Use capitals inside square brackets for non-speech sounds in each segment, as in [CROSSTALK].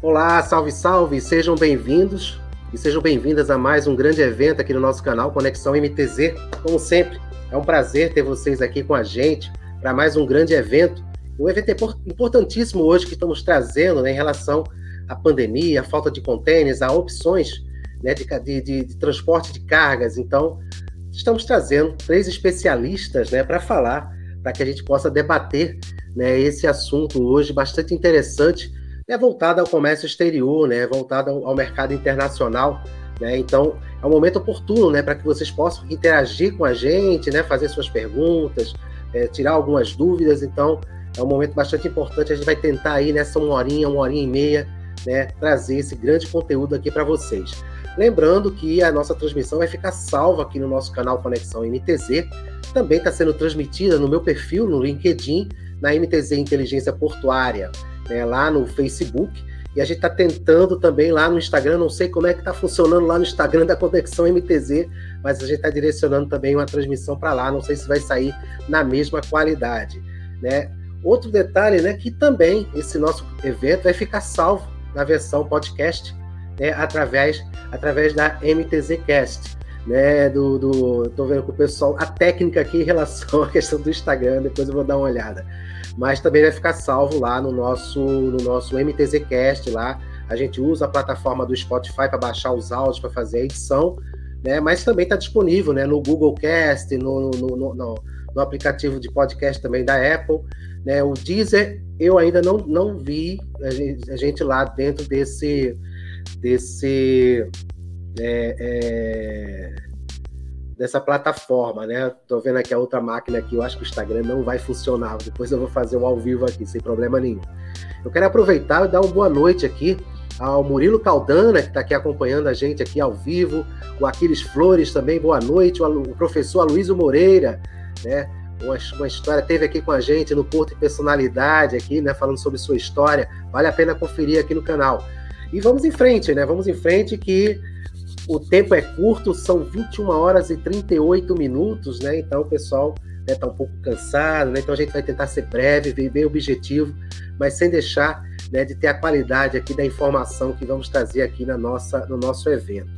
Olá, salve, salve, sejam bem-vindos e sejam bem-vindas a mais um grande evento aqui no nosso canal Conexão MTZ. Como sempre, é um prazer ter vocês aqui com a gente para mais um grande evento. Um evento importantíssimo hoje que estamos trazendo né, em relação à pandemia, à falta de contêineres, a opções né, de, de, de, transporte de cargas. Então, estamos trazendo três especialistas né, para falar, para que a gente possa debater né, esse assunto hoje bastante interessante é voltada ao comércio exterior, né, voltada ao, ao mercado internacional. Né? Então, é um momento oportuno né, para que vocês possam interagir com a gente, né, fazer suas perguntas, é, tirar algumas dúvidas. Então, é um momento bastante importante. A gente vai tentar aí nessa uma horinha, uma horinha e meia, né, trazer esse grande conteúdo aqui para vocês. Lembrando que a nossa transmissão vai ficar salva aqui no nosso canal Conexão MTZ. Também está sendo transmitida no meu perfil no LinkedIn, na MTZ Inteligência Portuária né, lá no Facebook. E a gente está tentando também lá no Instagram, não sei como é que está funcionando lá no Instagram da Conexão MTZ, mas a gente está direcionando também uma transmissão para lá, não sei se vai sair na mesma qualidade. Né? Outro detalhe, né, que também esse nosso evento vai ficar salvo na versão podcast, né, através, através da MTZ Cast. Né, do, do, tô vendo com o pessoal, a técnica aqui em relação [LAUGHS] à questão do Instagram, depois eu vou dar uma olhada mas também vai ficar salvo lá no nosso, no nosso MTZcast lá. A gente usa a plataforma do Spotify para baixar os áudios, para fazer a edição, né? Mas também está disponível, né? No Google Cast, no, no, no, no, aplicativo de podcast também da Apple, né? O Deezer eu ainda não, não vi a gente, a gente lá dentro desse desse é, é dessa plataforma, né? Tô vendo aqui a outra máquina aqui, eu acho que o Instagram não vai funcionar. Depois eu vou fazer um ao vivo aqui, sem problema nenhum. Eu quero aproveitar e dar uma boa noite aqui ao Murilo Caldana, que está aqui acompanhando a gente aqui ao vivo, o Aquiles Flores também, boa noite, o professor Aloysio Moreira, né? Uma, uma, história, teve aqui com a gente no Porto e Personalidade, aqui, né? Falando sobre sua história. Vale a pena conferir aqui no canal. E vamos em frente, né? Vamos em frente que o tempo é curto, são 21 horas e 38 minutos, né? Então o pessoal está né, um pouco cansado, né? Então a gente vai tentar ser breve, bem, bem objetivo, mas sem deixar né, de ter a qualidade aqui da informação que vamos trazer aqui na nossa, no nosso evento.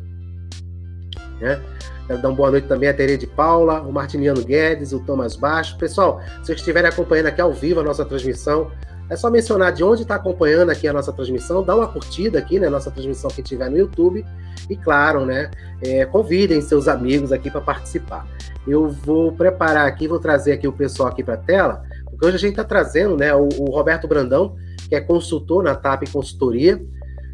Né? Quero dar uma boa noite também a Tereza de Paula, o Martiniano Guedes, o Thomas Baixo. Pessoal, se vocês estiverem acompanhando aqui ao vivo a nossa transmissão, é só mencionar de onde está acompanhando aqui a nossa transmissão, dá uma curtida aqui, né, nossa transmissão que tiver no YouTube e claro, né, é, convidem seus amigos aqui para participar. Eu vou preparar aqui, vou trazer aqui o pessoal aqui para a tela, porque hoje a gente está trazendo, né, o, o, Roberto Brandão, que é consultor na TAP Consultoria,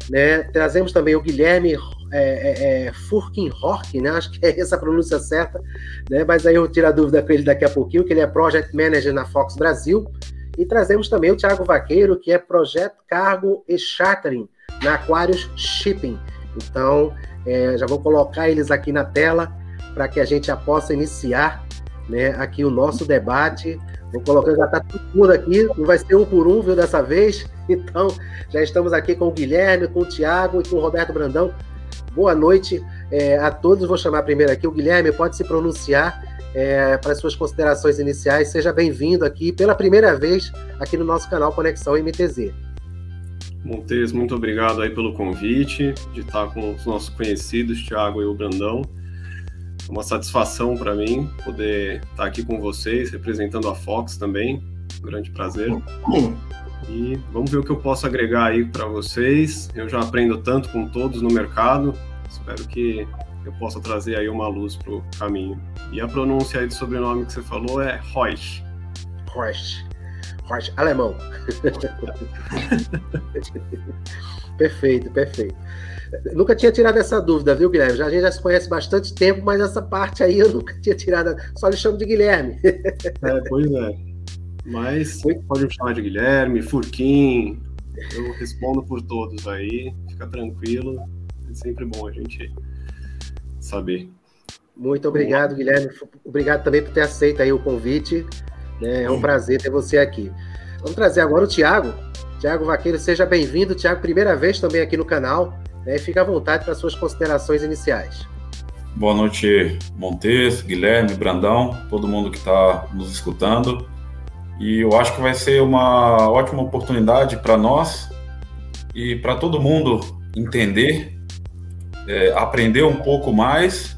né, trazemos também o Guilherme é, é, é Furkin Hork, né? Acho que é essa a pronúncia certa, né? Mas aí eu tiro a dúvida com ele daqui a pouquinho, que ele é Project Manager na Fox Brasil. E trazemos também o Thiago Vaqueiro, que é Projeto Cargo e Chartering na Aquarius Shipping. Então, é, já vou colocar eles aqui na tela para que a gente já possa iniciar né, aqui o nosso debate. Vou colocar, já está tudo aqui, não vai ser um por um, viu, dessa vez. [LAUGHS] Então, já estamos aqui com o Guilherme, com o Tiago e com o Roberto Brandão. Boa noite é, a todos. Vou chamar primeiro aqui o Guilherme, pode se pronunciar é, para suas considerações iniciais. Seja bem-vindo aqui pela primeira vez aqui no nosso canal Conexão MTZ. Montes, muito obrigado aí pelo convite, de estar com os nossos conhecidos, Thiago e o Brandão. É uma satisfação para mim poder estar aqui com vocês, representando a Fox também. Um grande prazer. E vamos ver o que eu posso agregar aí para vocês. Eu já aprendo tanto com todos no mercado. Espero que eu possa trazer aí uma luz para o caminho. E a pronúncia aí do sobrenome que você falou é Reusch. Reusch. Reusch, alemão. [LAUGHS] perfeito, perfeito. Nunca tinha tirado essa dúvida, viu, Guilherme? Já, a gente já se conhece bastante tempo, mas essa parte aí eu nunca tinha tirado. Só lhe chamo de Guilherme. é, pois é. Mas pode me chamar de Guilherme, Furquim. Eu respondo por todos aí. Fica tranquilo. É sempre bom a gente saber. Muito obrigado, Guilherme. Obrigado também por ter aceito aí o convite. Né? É um prazer ter você aqui. Vamos trazer agora o Tiago. Tiago Vaqueiro, seja bem-vindo. Tiago, primeira vez também aqui no canal. Né? Fique à vontade para suas considerações iniciais. Boa noite, Montes, Guilherme, Brandão, todo mundo que está nos escutando. E eu acho que vai ser uma ótima oportunidade para nós e para todo mundo entender, é, aprender um pouco mais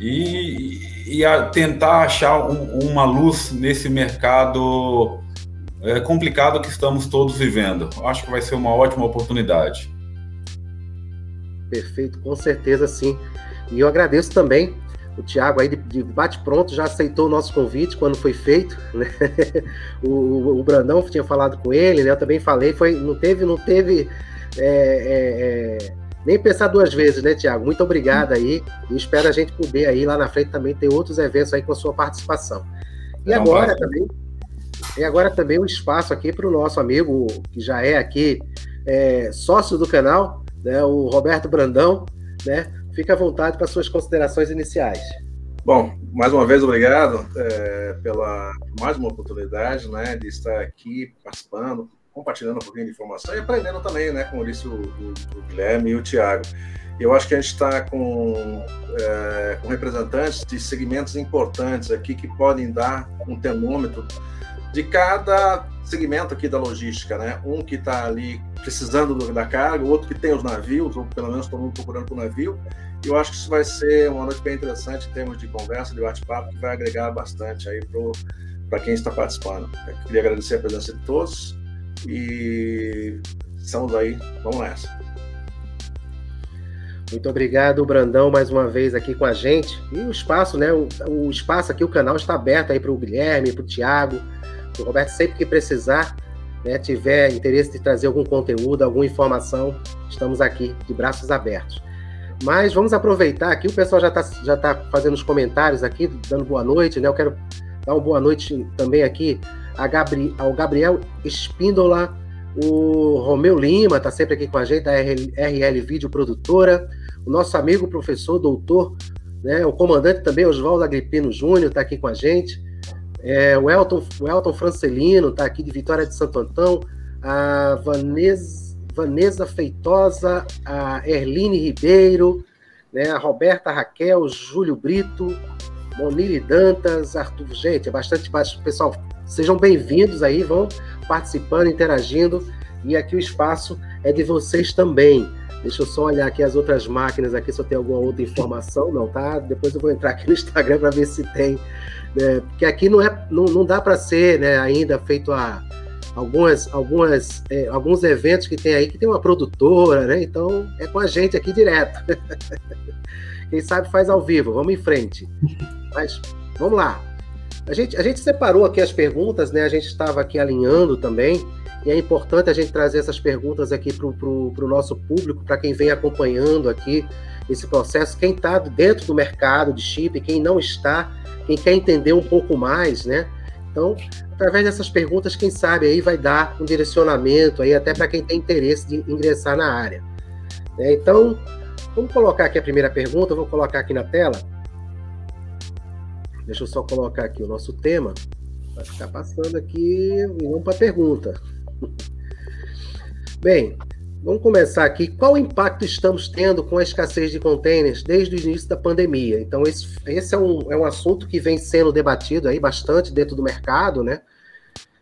e, e tentar achar um, uma luz nesse mercado é, complicado que estamos todos vivendo. Acho que vai ser uma ótima oportunidade. Perfeito, com certeza sim. E eu agradeço também o Tiago aí de, de bate-pronto já aceitou o nosso convite quando foi feito, [LAUGHS] né? o, o, Brandão tinha falado com ele, né? Eu também falei, foi, não teve, não teve é, é, é, nem pensar duas vezes, né, Tiago? Muito obrigado aí e espero a gente poder aí lá na frente também ter outros eventos aí com a sua participação. E é agora também, e agora também um espaço aqui para o nosso amigo que já é aqui é, sócio do canal, né, o Roberto Brandão, né? Fique à vontade para suas considerações iniciais. Bom, mais uma vez, obrigado é, pela mais uma oportunidade né, de estar aqui participando, compartilhando um pouquinho de informação e aprendendo também, né, disse o, o, o Guilherme e o Tiago. Eu acho que a gente está com, é, com representantes de segmentos importantes aqui que podem dar um termômetro de cada segmento aqui da logística, né? Um que está ali precisando do, da carga, outro que tem os navios, ou pelo menos todo mundo procurando por navio. E eu acho que isso vai ser uma noite bem interessante em termos de conversa, de bate-papo, que vai agregar bastante aí para quem está participando. Eu queria agradecer a presença de todos e estamos aí, vamos nessa. Muito obrigado, Brandão, mais uma vez aqui com a gente. E o espaço, né? O, o espaço aqui, o canal está aberto aí para o Guilherme, para o Tiago, o Roberto, sempre que precisar, né, tiver interesse de trazer algum conteúdo, alguma informação, estamos aqui de braços abertos. Mas vamos aproveitar aqui, o pessoal já está já tá fazendo os comentários aqui, dando boa noite, né? Eu quero dar uma boa noite também aqui Gabri, ao Gabriel Espíndola, o Romeu Lima está sempre aqui com a gente, da RL, Vídeo Produtora, o nosso amigo professor, doutor, né, o comandante também, Oswaldo Agripino Júnior, está aqui com a gente. É, o, Elton, o Elton Francelino está aqui de Vitória de Santo Antão, a Vanessa, Vanessa Feitosa, a Erline Ribeiro, né, a Roberta Raquel, Júlio Brito, Monile Dantas, Arthur. Gente, é bastante. Pessoal, sejam bem-vindos aí, vão participando, interagindo. E aqui o espaço é de vocês também. Deixa eu só olhar aqui as outras máquinas aqui se eu tenho alguma outra informação, não, tá? Depois eu vou entrar aqui no Instagram para ver se tem né? porque aqui não, é, não, não dá para ser né, ainda feito a, algumas, algumas, é, alguns eventos que tem aí que tem uma produtora, né? Então é com a gente aqui direto. [LAUGHS] Quem sabe faz ao vivo, vamos em frente. Mas vamos lá. A gente, a gente separou aqui as perguntas, né? A gente estava aqui alinhando também, e é importante a gente trazer essas perguntas aqui para o nosso público, para quem vem acompanhando aqui esse processo, quem está dentro do mercado de chip, quem não está, quem quer entender um pouco mais, né? Então, através dessas perguntas, quem sabe aí vai dar um direcionamento aí até para quem tem interesse de ingressar na área. É, então, vamos colocar aqui a primeira pergunta, vou colocar aqui na tela. Deixa eu só colocar aqui o nosso tema, vai ficar passando aqui e vamos para a pergunta. [LAUGHS] Bem, Vamos começar aqui. Qual impacto estamos tendo com a escassez de containers desde o início da pandemia? Então, esse, esse é, um, é um assunto que vem sendo debatido aí bastante dentro do mercado, né?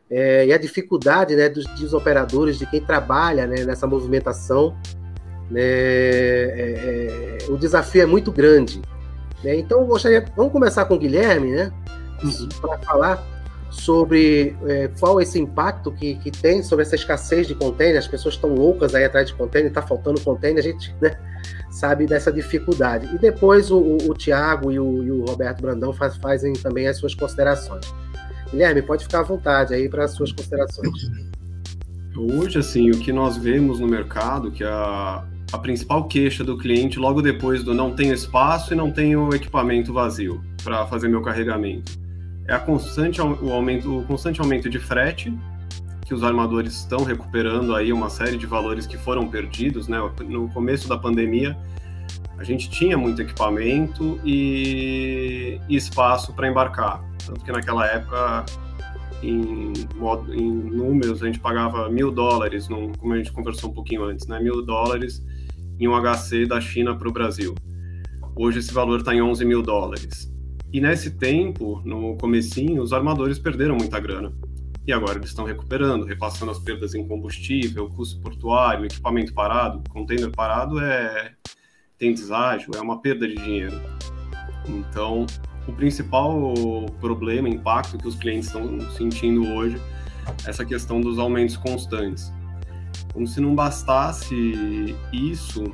É, e a dificuldade né, dos, dos, operadores, de quem trabalha né, nessa movimentação, né, é, é, o desafio é muito grande. Né? Então, gostaria, vamos começar com o Guilherme, né, uhum. para falar sobre é, qual esse impacto que, que tem sobre essa escassez de container, as pessoas estão loucas aí atrás de container, está faltando container, a gente né, sabe dessa dificuldade. E depois o, o, o Tiago e o, e o, Roberto Brandão faz, fazem também as suas considerações. Guilherme, pode ficar à vontade aí para as suas considerações. Hoje, assim, o que nós vemos no mercado, que a, a principal queixa do cliente logo depois do não tenho espaço e não tenho equipamento vazio para fazer meu carregamento é a constante, o, aumento, o constante aumento de frete, que os armadores estão recuperando aí uma série de valores que foram perdidos, né? No começo da pandemia, a gente tinha muito equipamento e, e espaço para embarcar, tanto que naquela época, em, em números, a gente pagava mil dólares, num, como a gente conversou um pouquinho antes, né? Mil dólares em um HC da China para o Brasil. Hoje esse valor está em 11 mil dólares. E nesse tempo, no comecinho, os armadores perderam muita grana. e agora eles estão recuperando, repassando as perdas em combustível, custo portuário, equipamento parado. Container parado é tem deságio, é uma perda de dinheiro. Então, o principal problema, impacto que os clientes estão sentindo hoje é essa questão dos aumentos constantes. Como se não bastasse isso,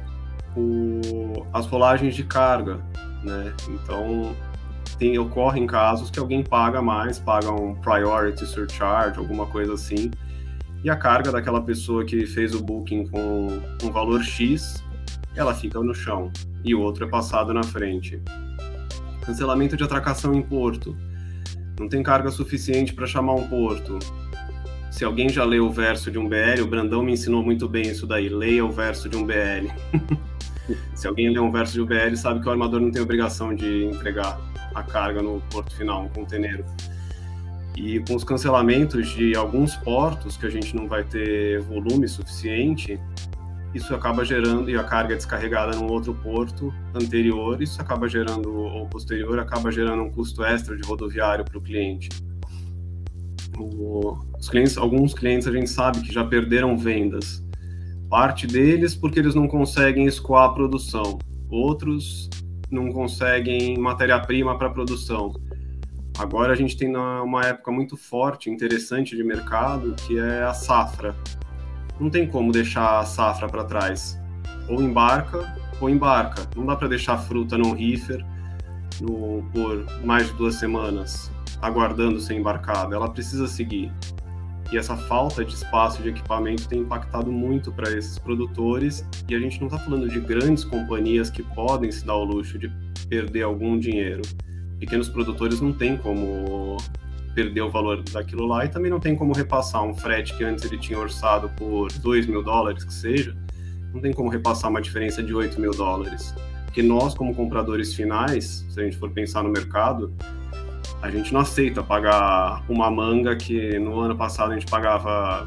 o, as rolagens de carga, né? Então, tem, ocorrem casos que alguém paga mais, paga um priority surcharge, alguma coisa assim, e a carga daquela pessoa que fez o booking com um valor X, ela fica no chão e o outro é passado na frente. Cancelamento de atracação em porto. Não tem carga suficiente para chamar um porto. Se alguém já leu o verso de um BL, o Brandão me ensinou muito bem isso daí. Leia o verso de um BL. [LAUGHS] Se alguém lê um verso de um BL, sabe que o armador não tem obrigação de entregar a carga no porto final, no conteneiro. E com os cancelamentos de alguns portos que a gente não vai ter volume suficiente, isso acaba gerando, e a carga é descarregada num outro porto anterior, isso acaba gerando, ou posterior, acaba gerando um custo extra de rodoviário para o cliente. Os clientes, alguns clientes a gente sabe que já perderam vendas. Parte deles porque eles não conseguem escoar a produção. Outros não conseguem matéria-prima para produção. Agora a gente tem uma época muito forte, interessante de mercado, que é a safra. Não tem como deixar a safra para trás. Ou embarca ou embarca. Não dá para deixar a fruta num reefer no, por mais de duas semanas, aguardando ser embarcada. Ela precisa seguir. E essa falta de espaço de equipamento tem impactado muito para esses produtores. E a gente não está falando de grandes companhias que podem se dar o luxo de perder algum dinheiro. Pequenos produtores não têm como perder o valor daquilo lá e também não tem como repassar um frete que antes ele tinha orçado por 2 mil dólares, que seja, não tem como repassar uma diferença de 8 mil dólares. Porque nós, como compradores finais, se a gente for pensar no mercado, a gente não aceita pagar uma manga que no ano passado a gente pagava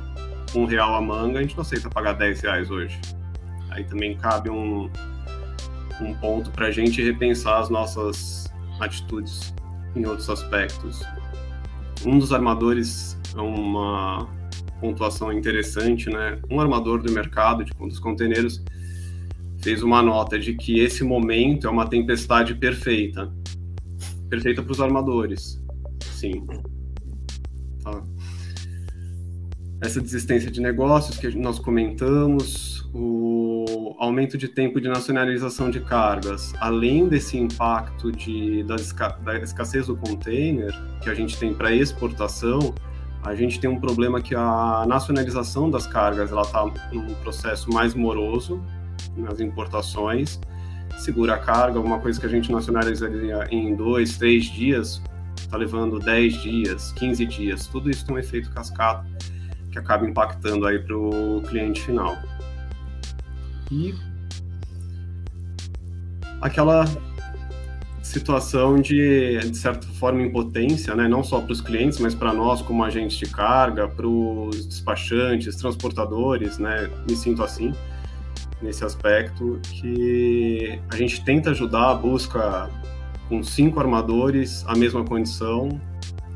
um real a manga, a gente não aceita pagar 10 reais hoje. Aí também cabe um, um ponto para a gente repensar as nossas atitudes em outros aspectos. Um dos armadores é uma pontuação interessante, né? Um armador do mercado de dos conteneiros fez uma nota de que esse momento é uma tempestade perfeita perfeita para os armadores. Sim. Tá. Essa desistência de negócios que nós comentamos, o aumento de tempo de nacionalização de cargas, além desse impacto de, da, da escassez do container que a gente tem para exportação, a gente tem um problema que a nacionalização das cargas ela está num processo mais moroso nas importações segura a carga, alguma coisa que a gente nacionalizaria em dois, três dias, está levando 10 dias, 15 dias. Tudo isso tem um efeito cascata que acaba impactando aí para o cliente final. E aquela situação de, de certa forma, impotência, né? não só para os clientes, mas para nós como agentes de carga, para os despachantes, transportadores, né? me sinto assim nesse aspecto, que a gente tenta ajudar a busca com cinco armadores a mesma condição,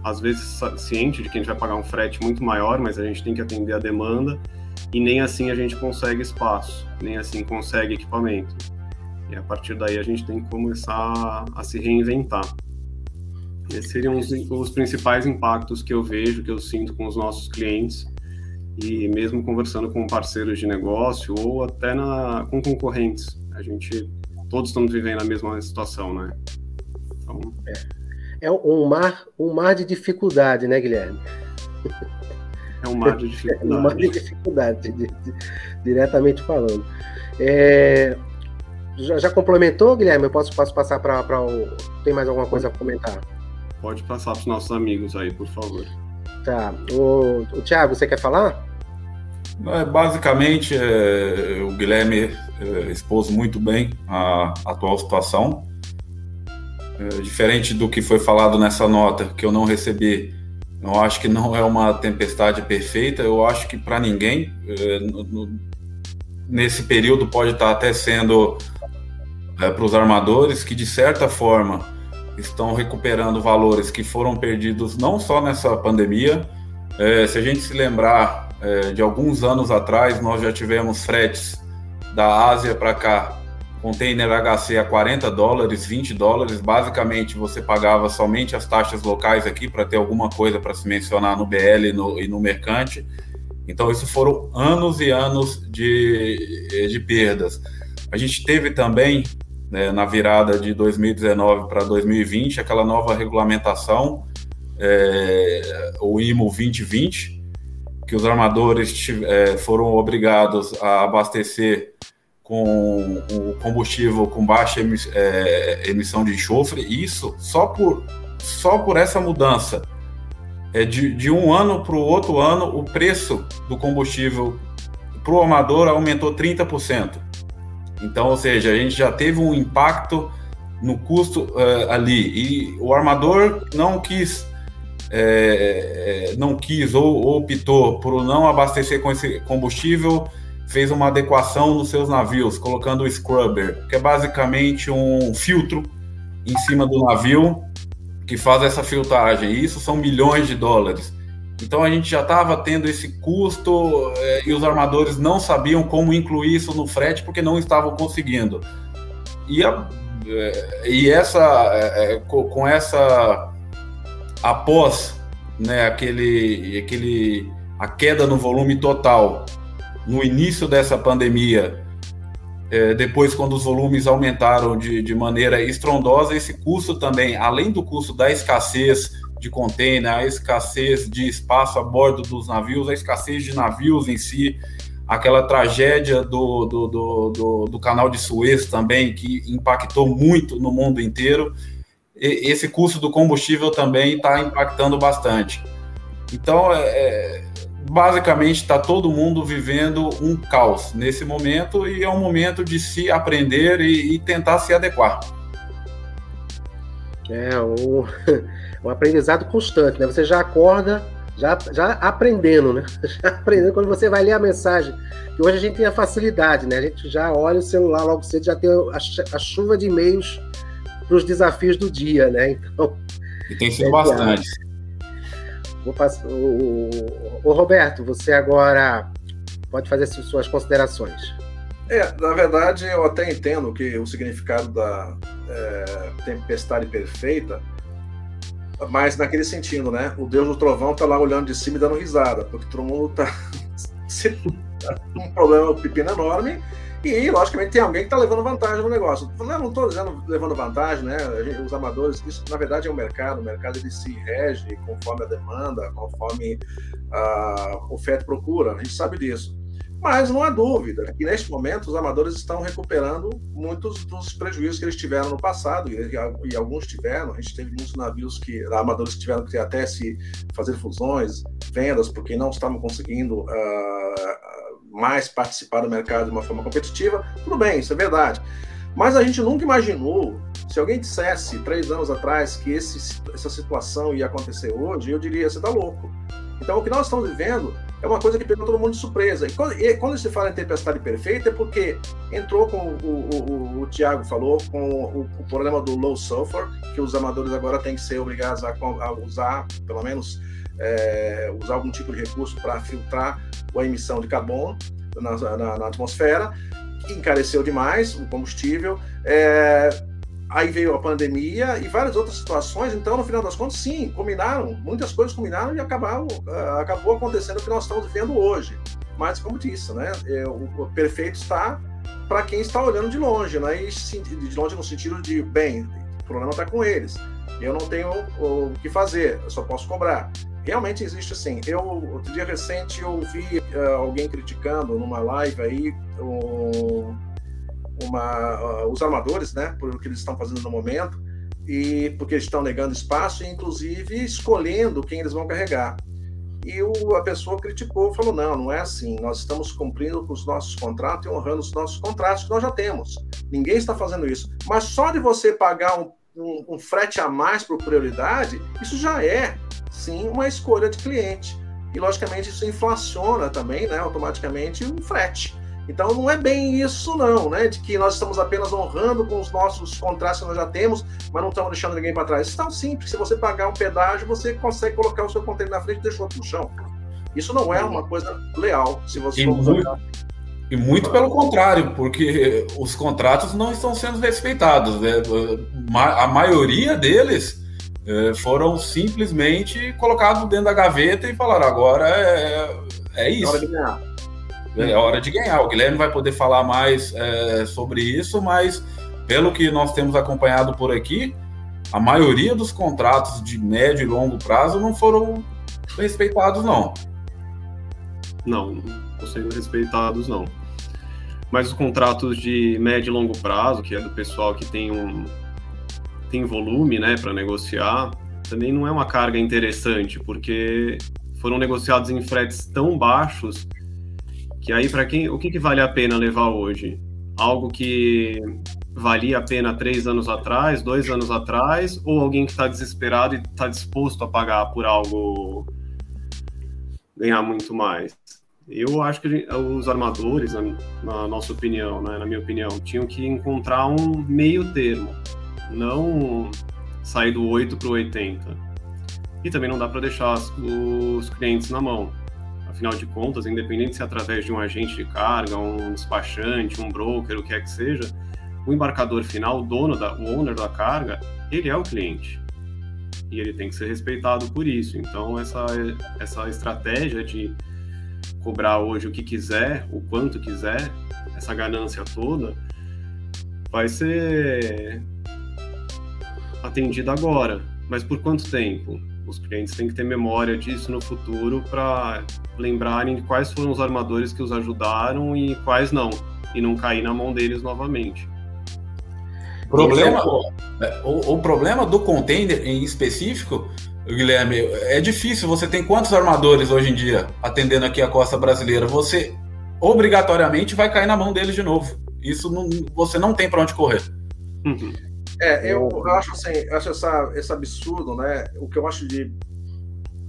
às vezes ciente de que a gente vai pagar um frete muito maior, mas a gente tem que atender a demanda e nem assim a gente consegue espaço, nem assim consegue equipamento. E a partir daí a gente tem que começar a se reinventar. Esses seriam os, os principais impactos que eu vejo, que eu sinto com os nossos clientes e mesmo conversando com parceiros de negócio ou até na, com concorrentes. A gente, todos estamos vivendo a mesma situação, né? Então... É. é um mar, um mar de dificuldade, né, Guilherme? É um mar de dificuldade. [LAUGHS] É um mar de dificuldade, de, de, diretamente falando. É, já, já, complementou, Guilherme? Eu posso, posso passar para o. Tem mais alguma coisa a comentar? Pode passar para os nossos amigos aí, por favor. Tá. O, o Thiago, você quer falar? É, basicamente, é, o Guilherme é, expôs muito bem a, atual situação. É, diferente do que foi falado nessa nota, que eu não recebi, eu acho que não é uma tempestade perfeita. Eu acho que para ninguém, é, no, nesse período, pode estar até sendo é, para os armadores, que de certa forma estão recuperando valores que foram perdidos não só nessa pandemia, É, se a gente se lembrar é, de alguns anos atrás, nós já tivemos fretes da Ásia para cá, container HC a 40 dólares, 20 dólares. Basicamente, você pagava somente as taxas locais aqui para ter alguma coisa para se mencionar no BL e no, e no mercante. Então, isso foram anos e anos de, de perdas. A gente teve também, né, na virada de 2019 para 2020, aquela nova regulamentação, é, o IMO 2020, que os armadores é, foram obrigados a abastecer com o combustível com baixa é, emissão de enxofre. Isso só por, só por essa mudança é de, de um ano para o outro ano, o preço do combustível para o amador aumentou 30%. Então, ou seja, a gente já teve um impacto no custo uh, ali. E o armador não quis é, não quis ou, ou, optou por não abastecer com esse combustível, fez uma adequação nos seus navios, colocando o scrubber, que é basicamente um filtro em cima do navio que faz essa filtragem. E isso são milhões de dólares. Então a gente já estava tendo esse custo é, e os armadores não sabiam como incluir isso no frete porque não estavam conseguindo. E, a, é, e essa, é, é com essa após né, aquele, aquele, a queda no volume total no início dessa pandemia, depois quando os volumes aumentaram de, de maneira estrondosa, esse custo também, além do custo da escassez de container, a escassez de espaço a bordo dos navios, a escassez de navios em si, aquela tragédia do, do, do, do, do canal de Suez também, que impactou muito no mundo inteiro esse custo do combustível também está impactando bastante. Então, é, é basicamente, está todo mundo vivendo um caos nesse momento e é um momento de se aprender e, e tentar se adequar. É um, [LAUGHS] um aprendizado constante, né? Você já acorda já, já aprendendo, né? [LAUGHS] Já aprendendo quando você vai ler a mensagem. Que hoje a gente tem a facilidade, né? A gente já olha o celular logo cedo, já tem a, a chuva de e-mails para os desafios do dia, né? Então. E tem sido é bastante. Vou passar, o, o, Roberto, você agora pode fazer suas considerações. É, na verdade, eu até entendo que o significado da é, tempestade perfeita, mas naquele sentido, né? O Deus do Trovão tá lá olhando de cima e dando risada, porque todo mundo tá [LAUGHS] um problema, pepino enorme, e, logicamente, tem alguém que está levando vantagem no negócio. Eu não estou dizendo levando vantagem, né? Os amadores, isso na verdade é o mercado. O mercado ele se rege conforme a demanda, conforme a oferta e procura. A gente sabe disso. Mas não há dúvida que neste momento os amadores estão recuperando muitos dos prejuízos que eles tiveram no passado, e, e alguns tiveram. A gente teve muitos navios que, amadores que tiveram que até se fazer fusões, vendas, porque não estavam conseguindo uh, mais participar do mercado de uma forma competitiva, tudo bem, isso é verdade. Mas a gente nunca imaginou, se alguém dissesse três anos atrás que esse, essa situação ia acontecer hoje, eu diria, você está louco. Então, o que nós estamos vivendo é uma coisa que pegou todo mundo de surpresa. E quando, e quando se fala em tempestade perfeita, é porque entrou, como o, o, o, o Tiago falou, com o, o, problema do low sulfur, que os amadores agora têm que ser obrigados a, a usar, pelo menos, é, usar algum tipo de recurso para filtrar a emissão de carbono na, na, na atmosfera, encareceu demais o combustível. É, aí veio a pandemia e várias outras situações. Então, no final das contas, sim, combinaram, muitas coisas combinaram e acabaram, uh, acabou acontecendo o que nós estamos vivendo hoje. Mas, como disse, né, é, o, perfeito está para quem está olhando de longe, né, e de longe no sentido de, bem, o problema está com eles. Eu não tenho o que fazer, eu só posso cobrar realmente existe assim. Eu, outro dia recente, eu ouvi uh, alguém criticando numa live aí um, uma, os armadores, né, por o que eles estão fazendo no momento, e porque eles estão negando espaço e, inclusive, escolhendo quem eles vão carregar. E o, a pessoa criticou, falou: não, não é assim. Nós estamos cumprindo com os nossos contratos e honrando os nossos contratos que nós já temos. Ninguém está fazendo isso. Mas só de você pagar um, um, um frete a mais por prioridade, isso já é sim uma escolha de cliente. E, logicamente, isso inflaciona também, né, automaticamente, o frete. Então não é bem isso não, né? De que nós estamos apenas honrando com os nossos contratos que nós já temos, mas não estamos deixando ninguém para trás. Isso é tão simples. Se você pagar um pedágio, você consegue colocar o seu container na frente e deixar outro no chão. Isso não é uma coisa leal. Se você e, muito, e muito pelo contrário, porque os contratos não estão sendo respeitados. Né? A maioria deles é, foram simplesmente colocados dentro da gaveta e falaram agora é, é isso. É hora de ganhar. O Guilherme vai poder falar mais é, sobre isso, mas pelo que nós temos acompanhado por aqui, a maioria dos contratos de médio e longo prazo não foram respeitados, não. Não, não estão sendo respeitados, não. Mas os contratos de médio e longo prazo, que é do pessoal que tem um tem volume, né, para negociar, também não é uma carga interessante, porque foram negociados em fretes tão baixos que aí, para quem, o que, que vale a pena levar hoje? Algo que valia a pena três anos atrás, dois anos atrás, ou alguém que está desesperado e está disposto a pagar por algo ganhar muito mais? Eu acho que os armadores, na, na, nossa opinião, né, na minha opinião, tinham que encontrar um meio termo, não sair do 8 para o 80. E também não dá para deixar os clientes na mão. Afinal de contas, independente se é através de um agente de carga, um despachante, um broker, o que é que seja, o embarcador final, o dono, da, o owner da carga, ele é o cliente. E ele tem que ser respeitado por isso. Então, essa, essa estratégia de cobrar hoje o que quiser, o quanto quiser, essa ganância toda, vai ser atendida agora. Mas por quanto tempo? Os clientes têm que ter memória disso no futuro para lembrarem quais foram os armadores que os ajudaram e quais não, e não cair na mão deles novamente. Problema, é o, o problema do container em específico, Guilherme, é difícil. Você tem quantos armadores hoje em dia atendendo aqui a costa brasileira? Você obrigatoriamente vai cair na mão deles de novo. Isso não, você não tem para onde correr. Uhum. É, eu, eu acho assim, eu acho essa, esse absurdo, né? O que eu acho de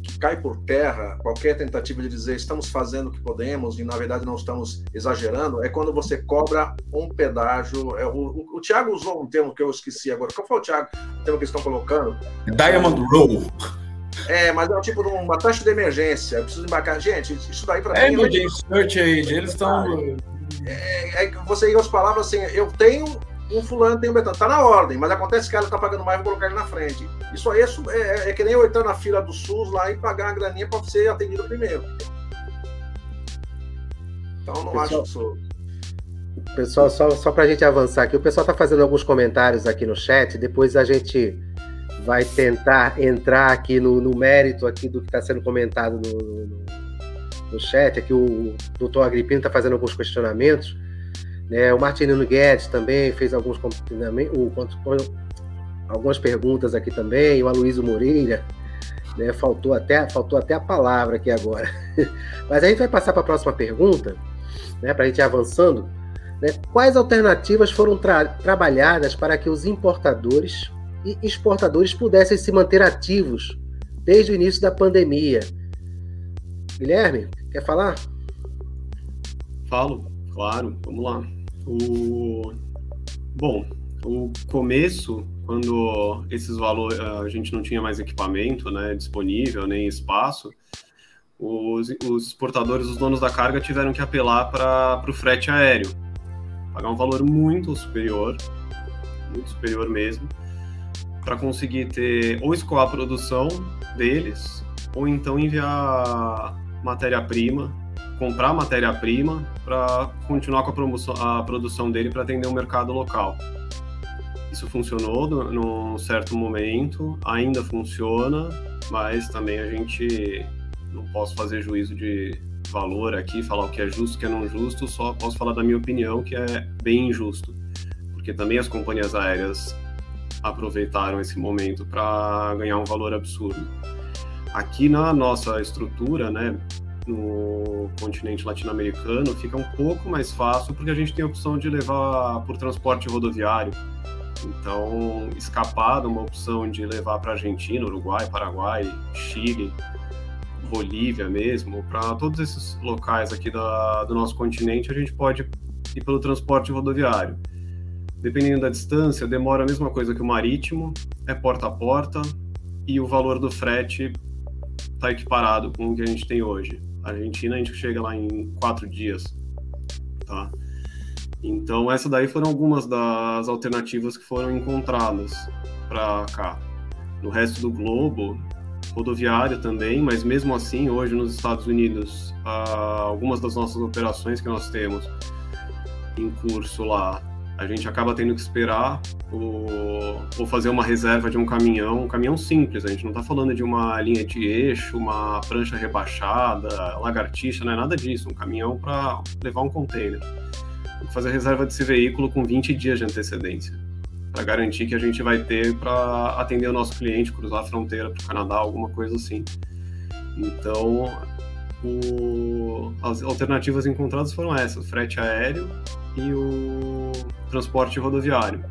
que cai por terra qualquer tentativa de dizer estamos fazendo o que podemos e na verdade não estamos exagerando é quando você cobra um pedágio. É, o, o, o Thiago usou um termo que eu esqueci agora. Qual foi o Thiago? O termo que eles estão colocando? Diamond Roll. É, mas é um tipo de uma taxa de emergência. Eu preciso embarcar. Gente, isso daí para é, mim. É, Search Age, eles estão. É, é, você ir as palavras assim, eu tenho um fulano tem um betano. Tá na ordem, mas acontece que ela tá pagando mais, vou colocar ele na frente. Isso aí é, é, é que nem eu entrar na fila do SUS lá e pagar a graninha para ser atendido primeiro. Então não pessoal, acho isso. Pessoal, só, só para a gente avançar aqui, o pessoal está fazendo alguns comentários aqui no chat, depois a gente vai tentar entrar aqui no, no mérito aqui do que está sendo comentado no, no, no, chat. Aqui o doutor Agripino está fazendo alguns questionamentos. Né? O Martinino Guedes também fez alguns algumas perguntas aqui também, o Aloysio Moreira, né? faltou, até, faltou até a palavra aqui agora. [LAUGHS] Mas a gente vai passar para a próxima pergunta, né? para a gente ir avançando. Né? Quais alternativas foram tra trabalhadas para que os importadores e exportadores pudessem se manter ativos desde o início da pandemia? Guilherme, quer falar? Falo, claro, vamos lá. O bom, o começo, quando esses valores a gente não tinha mais equipamento, né, disponível nem espaço, os, os exportadores, os donos da carga tiveram que apelar para o frete aéreo, pagar um valor muito superior, muito superior mesmo, para conseguir ter ou escoar a produção deles ou então enviar matéria-prima comprar matéria-prima para continuar com a, promoção, a produção dele para atender o mercado local. Isso funcionou num certo momento, ainda funciona, mas também a gente não posso fazer juízo de valor aqui, falar o que é justo, o que é não justo, só posso falar da minha opinião, que é bem injusto, porque também as companhias aéreas aproveitaram esse momento para ganhar um valor absurdo. Aqui na nossa estrutura, né, no continente latino-americano fica um pouco mais fácil porque a gente tem a opção de levar por transporte rodoviário. Então, escapar uma opção de levar para Argentina, Uruguai, Paraguai, Chile, Bolívia mesmo, para todos esses locais aqui da, do nosso continente, a gente pode ir pelo transporte rodoviário. Dependendo da distância, demora a mesma coisa que o marítimo, é porta a porta, e o valor do frete está equiparado com o que a gente tem hoje. Argentina a gente chega lá em quatro dias, tá? Então essa daí foram algumas das alternativas que foram encontradas para cá. No resto do globo, rodoviária também, mas mesmo assim hoje nos Estados Unidos, algumas das nossas operações que nós temos em curso lá a gente acaba tendo que esperar o, ou fazer uma reserva de um caminhão, um caminhão simples. A gente não está falando de uma linha de eixo, uma prancha rebaixada, lagartixa, não é nada disso. Um caminhão para levar um container. Fazer reserva desse veículo com 20 dias de antecedência para garantir que a gente vai ter para atender o nosso cliente, cruzar a fronteira para o Canadá, alguma coisa assim. Então, o, as alternativas encontradas foram essas: frete aéreo e o transporte rodoviário.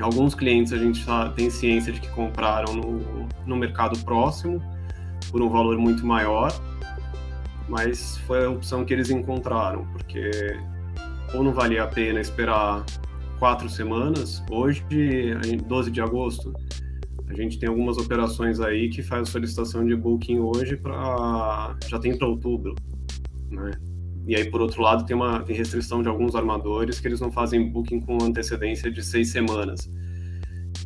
Alguns clientes a gente tem ciência de que compraram no, no mercado próximo por um valor muito maior, mas foi a opção que eles encontraram, porque ou não valia a pena esperar quatro semanas, hoje, 12 de agosto, a gente tem algumas operações aí que faz a solicitação de booking hoje para já tem para outubro, né? E aí, por outro lado, tem uma tem restrição de alguns armadores que eles não fazem booking com antecedência de seis semanas.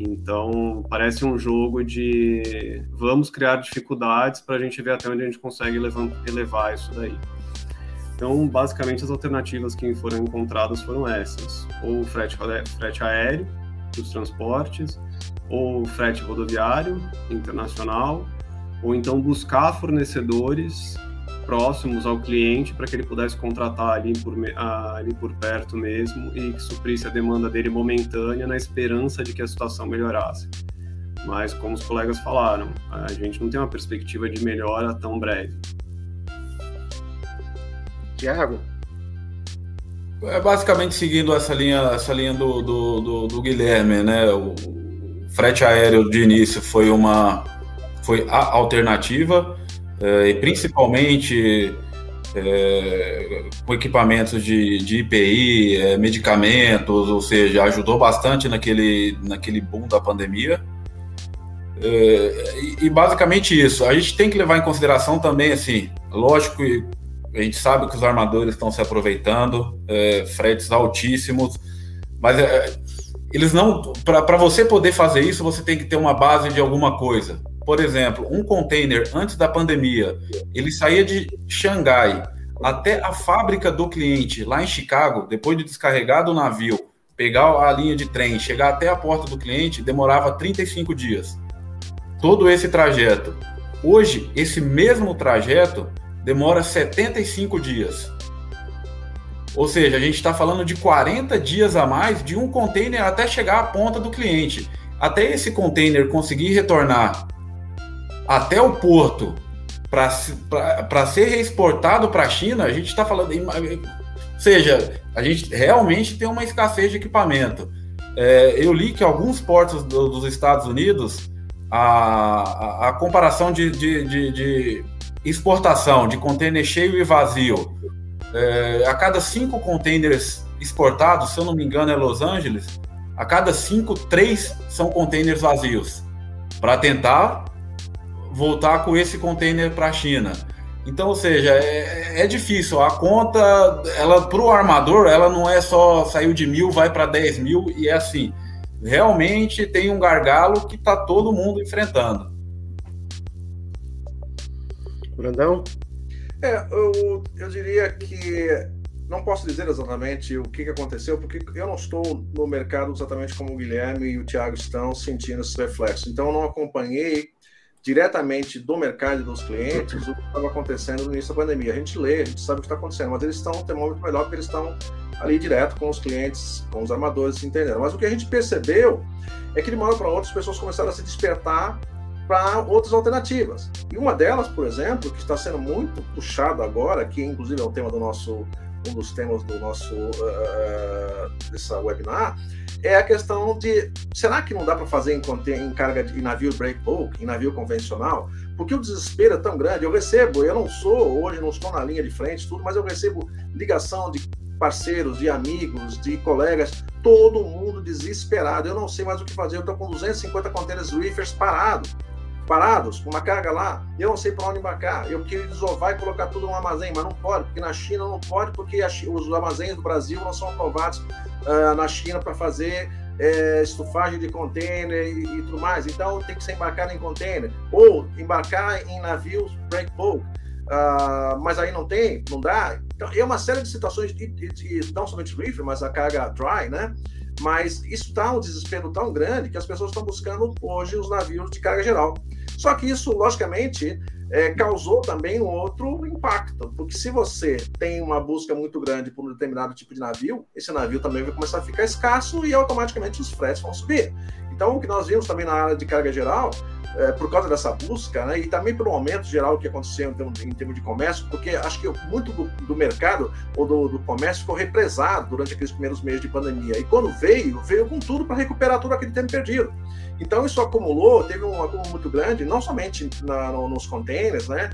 Então, parece um jogo de vamos criar dificuldades para a gente ver até onde a gente consegue levar, elevar isso daí. Então, basicamente, as alternativas que foram encontradas foram essas: ou frete, frete aéreo, dos transportes, ou frete rodoviário internacional, ou então buscar fornecedores próximos ao cliente para que ele pudesse contratar ali por, ali por perto mesmo e que suprisse a demanda dele momentânea na esperança de que a situação melhorasse. Mas, como os colegas falaram, a gente não tem uma perspectiva de melhora tão breve. Tiago? É basicamente seguindo essa linha, essa linha do, do, do, do Guilherme, né? O frete aéreo de início foi uma foi a alternativa e principalmente é, com equipamentos de, de IPI, é, medicamentos, ou seja, ajudou bastante naquele, naquele boom da pandemia. É, e, basicamente isso. A gente tem que levar em consideração também, assim, lógico a gente sabe que os armadores estão se aproveitando, é, fretes altíssimos, mas é, eles não. Para você poder fazer isso, você tem que ter uma base de alguma coisa por exemplo, um container antes da pandemia, ele saía de Xangai até a fábrica do cliente lá em Chicago, depois de descarregar do navio, pegar a linha de trem, chegar até a porta do cliente, demorava 35 dias. Todo esse trajeto. Hoje, esse mesmo trajeto demora 75 dias. Ou seja, a gente está falando de 40 dias a mais de um container até chegar à ponta do cliente. Até esse container conseguir retornar até o porto para ser reexportado para a China, a gente está falando. Ou seja, a gente realmente tem uma escassez de equipamento. É, eu li que alguns portos do, dos Estados Unidos, a, a, a comparação de, de, de, de, exportação de container cheio e vazio, é, a cada cinco containers exportados, se eu não me engano, é Los Angeles, a cada cinco, três são containers vazios, para tentar voltar com esse container para a China. Então, ou seja, é, é, difícil. A conta, ela para o armador, ela não é só saiu de mil, vai para 10 mil e é assim. Realmente tem um gargalo que está todo mundo enfrentando. Brandão? É, eu, eu diria que não posso dizer exatamente o que, que aconteceu, porque eu não estou no mercado exatamente como o Guilherme e o Thiago estão sentindo esse reflexo. Então, eu não acompanhei diretamente do mercado e dos clientes o que estava acontecendo no início da pandemia. A gente lê, a gente sabe o que está acontecendo, mas eles estão um termômetro melhor porque eles estão ali direto com os clientes, com os armadores, entendendo. Mas o que a gente percebeu é que de uma hora para outra as pessoas começaram a se despertar para outras alternativas. E uma delas, por exemplo, que está sendo muito puxada agora, que inclusive é o tema do nosso, um dos temas do nosso uh, dessa webinar, é a questão de será que não dá para fazer em, em carga de em navio breakbulk, em navio convencional? Porque o desespero é tão grande. Eu recebo, eu não sou, hoje não estou na linha de frente, tudo, mas eu recebo ligação de parceiros, de amigos, de colegas, todo mundo desesperado. Eu não sei mais o que fazer. Eu estou com 250 containers reefers parados parados, com uma carga lá, eu não sei para onde embarcar. Eu queria desovar e colocar tudo no armazém, mas não pode, porque na China não pode, porque os armazéns do Brasil não são aprovados uh, na China para fazer é, estufagem de container e, e, tudo mais. Então tem que ser embarcado em container ou embarcar em navios break bulk. Uh, mas aí não tem, não dá. Então é uma série de situações, e, e, não somente reefer, mas a carga dry, né? Mas isso está um desespero tão grande que as pessoas estão buscando hoje os navios de carga geral. Só que isso, logicamente, é, causou também um outro impacto, porque se você tem uma busca muito grande por um determinado tipo de navio, esse navio também vai começar a ficar escasso e automaticamente os fretes vão subir. Então, o que nós vimos também na área de carga geral, é, por causa dessa busca, né, e também pelo aumento geral que aconteceu em, em termos de comércio, porque acho que muito do, do mercado ou do, do, comércio ficou represado durante aqueles primeiros meses de pandemia. E quando veio, veio com tudo para recuperar tudo aquele tempo perdido. Então isso acumulou, teve um acúmulo muito grande, não somente na, no, nos containers, né?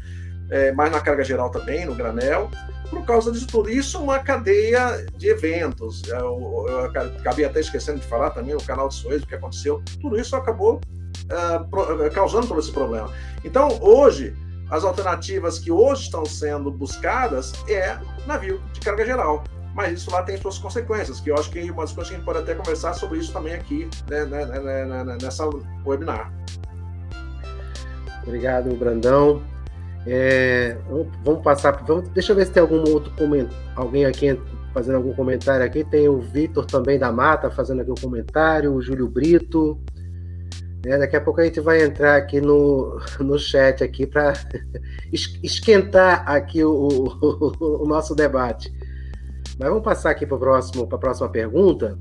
É, mas na carga geral também, no granel, por causa disso tudo. Isso uma cadeia de eventos. Eu, eu, eu acabei até esquecendo de falar também o canal de Suez, o que aconteceu. Tudo isso acabou uh, pro, causando todo esse problema. Então, hoje, as alternativas que hoje estão sendo buscadas é navio de carga geral mas isso lá tem suas consequências, que eu acho que é uma das coisas que a gente pode até conversar sobre isso também aqui né, né, né, né nessa webinar. Obrigado, Brandão. É, vamos passar. Vamos, deixa eu ver se tem algum outro comentário. Alguém aqui fazendo algum comentário aqui. Tem o Vitor também da Mata fazendo aqui um comentário, o Júlio Brito. É, daqui a pouco a gente vai entrar aqui no, no chat aqui para [LAUGHS] esquentar aqui o, o, o nosso debate. Mas vamos passar aqui para a próxima pergunta.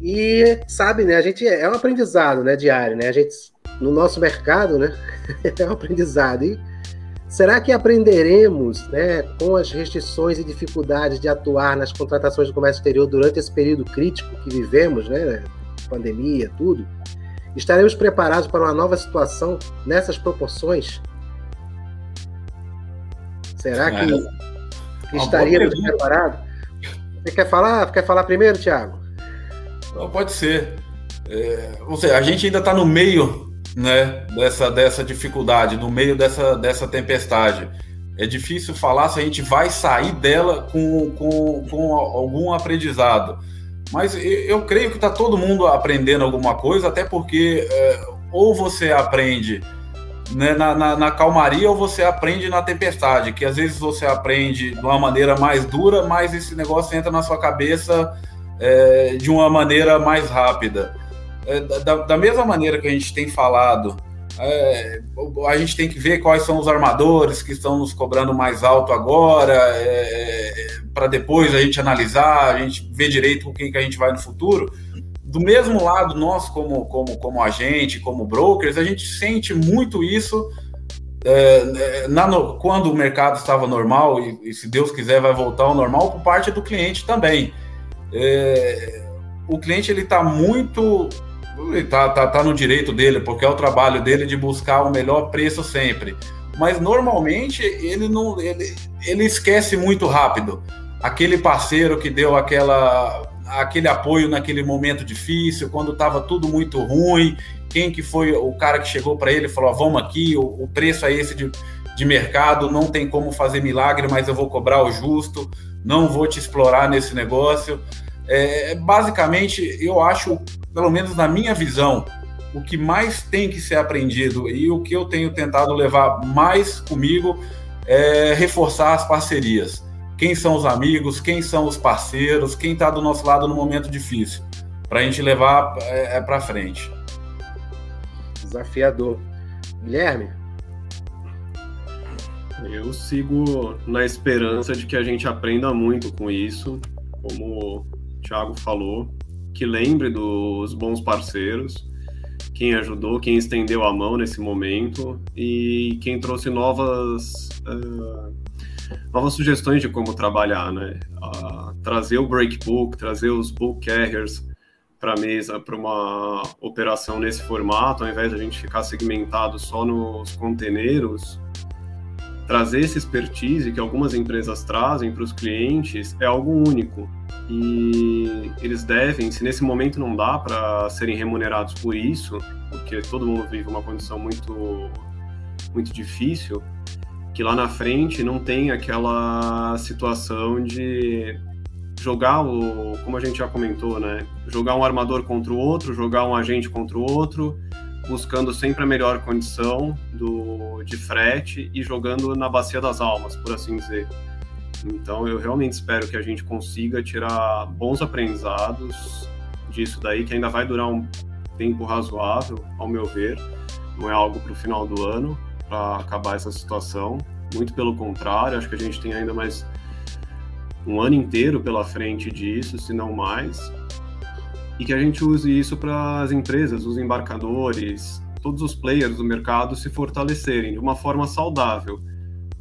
E sabe, né? A gente é um aprendizado, né, diário, né? A gente no nosso mercado, né? [LAUGHS] é um aprendizado. E será que aprenderemos, né, com as restrições e dificuldades de atuar nas contratações do comércio exterior durante esse período crítico que vivemos, né? Pandemia, tudo. Estaremos preparados para uma nova situação nessas proporções? Será que é estaríamos preparados? Você quer falar? Quer falar primeiro, Thiago? Não, pode ser. É, ou seja, a gente ainda está no meio né, dessa, dessa dificuldade, no meio dessa, dessa tempestade. É difícil falar se a gente vai sair dela com, com, com algum aprendizado. Mas eu creio que está todo mundo aprendendo alguma coisa, até porque é, ou você aprende né, na, na, na, calmaria ou você aprende na tempestade, que às vezes você aprende de uma maneira mais dura, mas esse negócio entra na sua cabeça é, de uma maneira mais rápida. É, da, da, mesma maneira que a gente tem falado, é, a gente tem que ver quais são os armadores que estão nos cobrando mais alto agora, é, é, para depois a gente analisar, a gente ver direito com quem que a gente vai no futuro do mesmo lado, nós como, como, como agente, como brokers, a gente sente muito isso é, é, na, quando o mercado estava normal, e, e, se Deus quiser vai voltar ao normal, por parte do cliente também. É, o cliente ele está muito está tá, tá no direito dele, porque é o trabalho dele de buscar o melhor preço sempre. Mas normalmente ele não ele, ele esquece muito rápido. Aquele parceiro que deu aquela aquele apoio naquele momento difícil, quando estava tudo muito ruim, quem que foi o cara que chegou para ele e falou, vamos aqui, o, o, preço é esse de, de mercado, não tem como fazer milagre, mas eu vou cobrar o justo, não vou te explorar nesse negócio. É, basicamente, eu acho, pelo menos na minha visão, o que mais tem que ser aprendido e o que eu tenho tentado levar mais comigo é reforçar as parcerias quem são os amigos, quem são os parceiros, quem está do nosso lado no momento difícil, para a gente levar é, é para frente. Desafiador. Guilherme? Eu sigo na esperança de que a gente aprenda muito com isso, como o Thiago falou, que lembre dos bons parceiros, quem ajudou, quem estendeu a mão nesse momento e quem trouxe novas. Uh, novas sugestões de como trabalhar, né? Uh, trazer o breakbook, trazer os book carriers para a mesa para uma operação nesse formato, ao invés de a gente ficar segmentado só nos conteneiros, trazer esse expertise que algumas empresas trazem para os clientes é algo único. E eles devem, se nesse momento não dá para serem remunerados por isso, porque todo mundo vive uma condição muito, muito difícil, que lá na frente não tem aquela situação de jogar o, como a gente já comentou, né? Jogar um armador contra o outro, jogar um agente contra o outro, buscando sempre a melhor condição do, de frete e jogando na bacia das almas, por assim dizer. Então eu realmente espero que a gente consiga tirar bons aprendizados disso daí, que ainda vai durar um tempo razoável, ao meu ver. Não é algo para o final do ano, para acabar essa situação. Muito pelo contrário, acho que a gente tem ainda mais um ano inteiro pela frente disso, se não mais, e que a gente use isso para as empresas, os embarcadores, todos os players do mercado se fortalecerem de uma forma saudável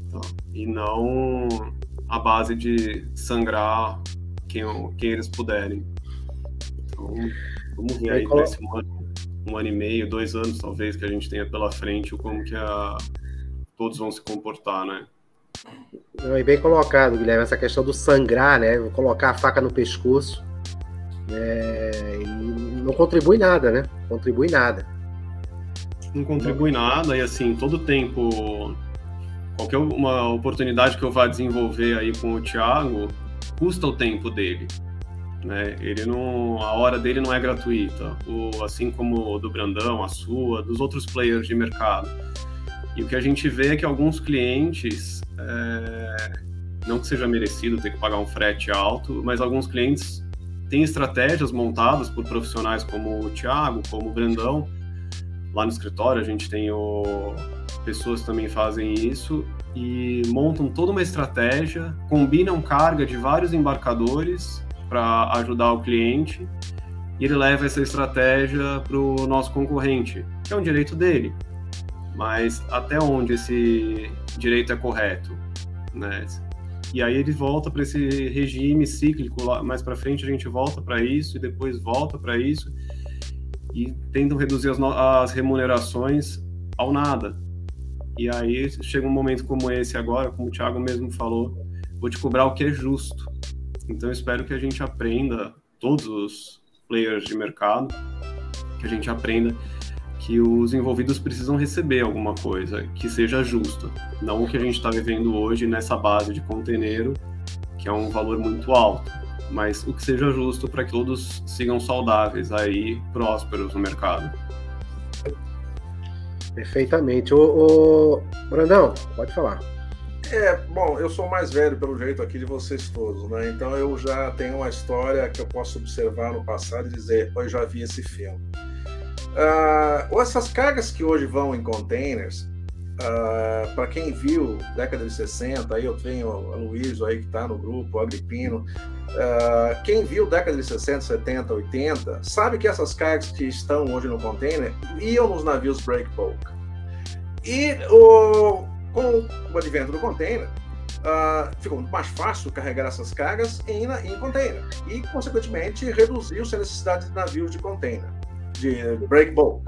tá? e não a base de sangrar quem, quem eles puderem. Então, vamos ver aí nesse um ano, um ano e meio, dois anos talvez que a gente tenha pela frente, como que a, todos vão se comportar, né? Não, e bem colocado, Guilherme, essa questão do sangrar, né? Colocar a faca no pescoço. É, e não contribui nada, né? Contribui nada. Não contribui nada, e assim, todo tempo, qualquer uma oportunidade que eu vá desenvolver aí com o Thiago, custa o tempo dele. Né? Ele não, a hora dele não é gratuita, o, assim como do Brandão, a sua, dos outros players de mercado. E o que a gente vê é que alguns clientes, é, não que seja merecido ter que pagar um frete alto, mas alguns clientes têm estratégias montadas por profissionais como o Thiago, como o Brandão. Lá no escritório a gente tem o, pessoas que também fazem isso e montam toda uma estratégia, combinam carga de vários embarcadores para ajudar o cliente e ele leva essa estratégia para o nosso concorrente, que é um direito dele mas até onde esse direito é correto, né? E aí ele volta para esse regime cíclico mais para frente a gente volta para isso e depois volta para isso e tentam reduzir as, as remunerações ao nada. E aí chega um momento como esse agora, como o Thiago mesmo falou, vou te cobrar o que é justo. Então espero que a gente aprenda, todos os players de mercado, que a gente aprenda que os envolvidos precisam receber alguma coisa que seja justa, não o que a gente está vivendo hoje nessa base de conteneiro, que é um valor muito alto, mas o que seja justo para que todos sigam saudáveis aí, prósperos no mercado. Perfeitamente. O, Brandão, pode falar. É, bom, eu sou mais velho pelo jeito aqui de vocês todos, né? Então eu já tenho uma história que eu posso observar no passado e dizer, eu já vi esse filme. Uh, essas cargas que hoje vão em containers, uh, ah, para quem viu década de 60, aí eu tenho a Luiz aí que está no grupo, o Agripino, uh, quem viu década de 60, 70, 80, sabe que essas cargas que estão hoje no container iam nos navios break bulk. E o, com o advento do container, Uh, ficou muito mais fácil carregar essas cargas em, em container e, consequentemente, reduziu-se a necessidade de navios de container de break bulk.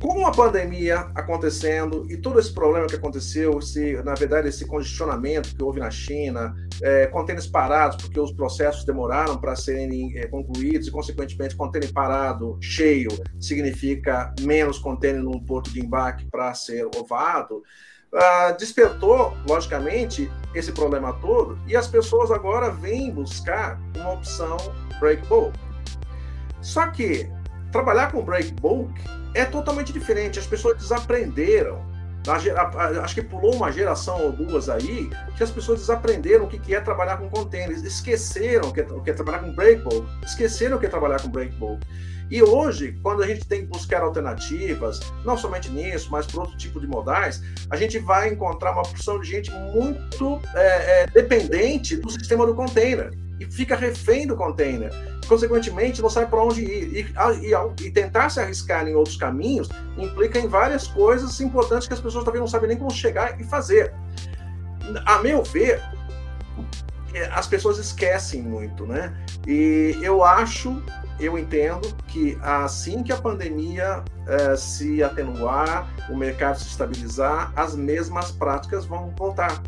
Com a pandemia acontecendo e todo esse problema que aconteceu, se na verdade esse congestionamento que houve na China, é, contêineres parados porque os processos demoraram para serem é, concluídos e consequentemente contêiner parado cheio significa menos contêiner num porto de embarque para ser ovado, uh, despertou logicamente esse problema todo e as pessoas agora vêm buscar uma opção break bulk. Só que trabalhar com break bulk é totalmente diferente. As pessoas desaprenderam. Acho que pulou uma geração ou duas aí que as pessoas desaprenderam o que é trabalhar com containers, esqueceram o que é, trabalhar com break bulk, esqueceram o que é trabalhar com break bulk. E hoje, quando a gente tem que buscar alternativas, não somente nisso, mas por outro tipo de modais, a gente vai encontrar uma porção de gente muito é, é, dependente do sistema do container e fica refém do container. Consequentemente, não sabe para onde ir. E, e, e, tentar se arriscar em outros caminhos implica em várias coisas importantes que as pessoas talvez não sabem nem como chegar e fazer. a meu ver, é, as pessoas esquecem muito, né? E eu acho, eu entendo que assim que a pandemia eh, se atenuar, o mercado se estabilizar, as mesmas práticas vão voltar.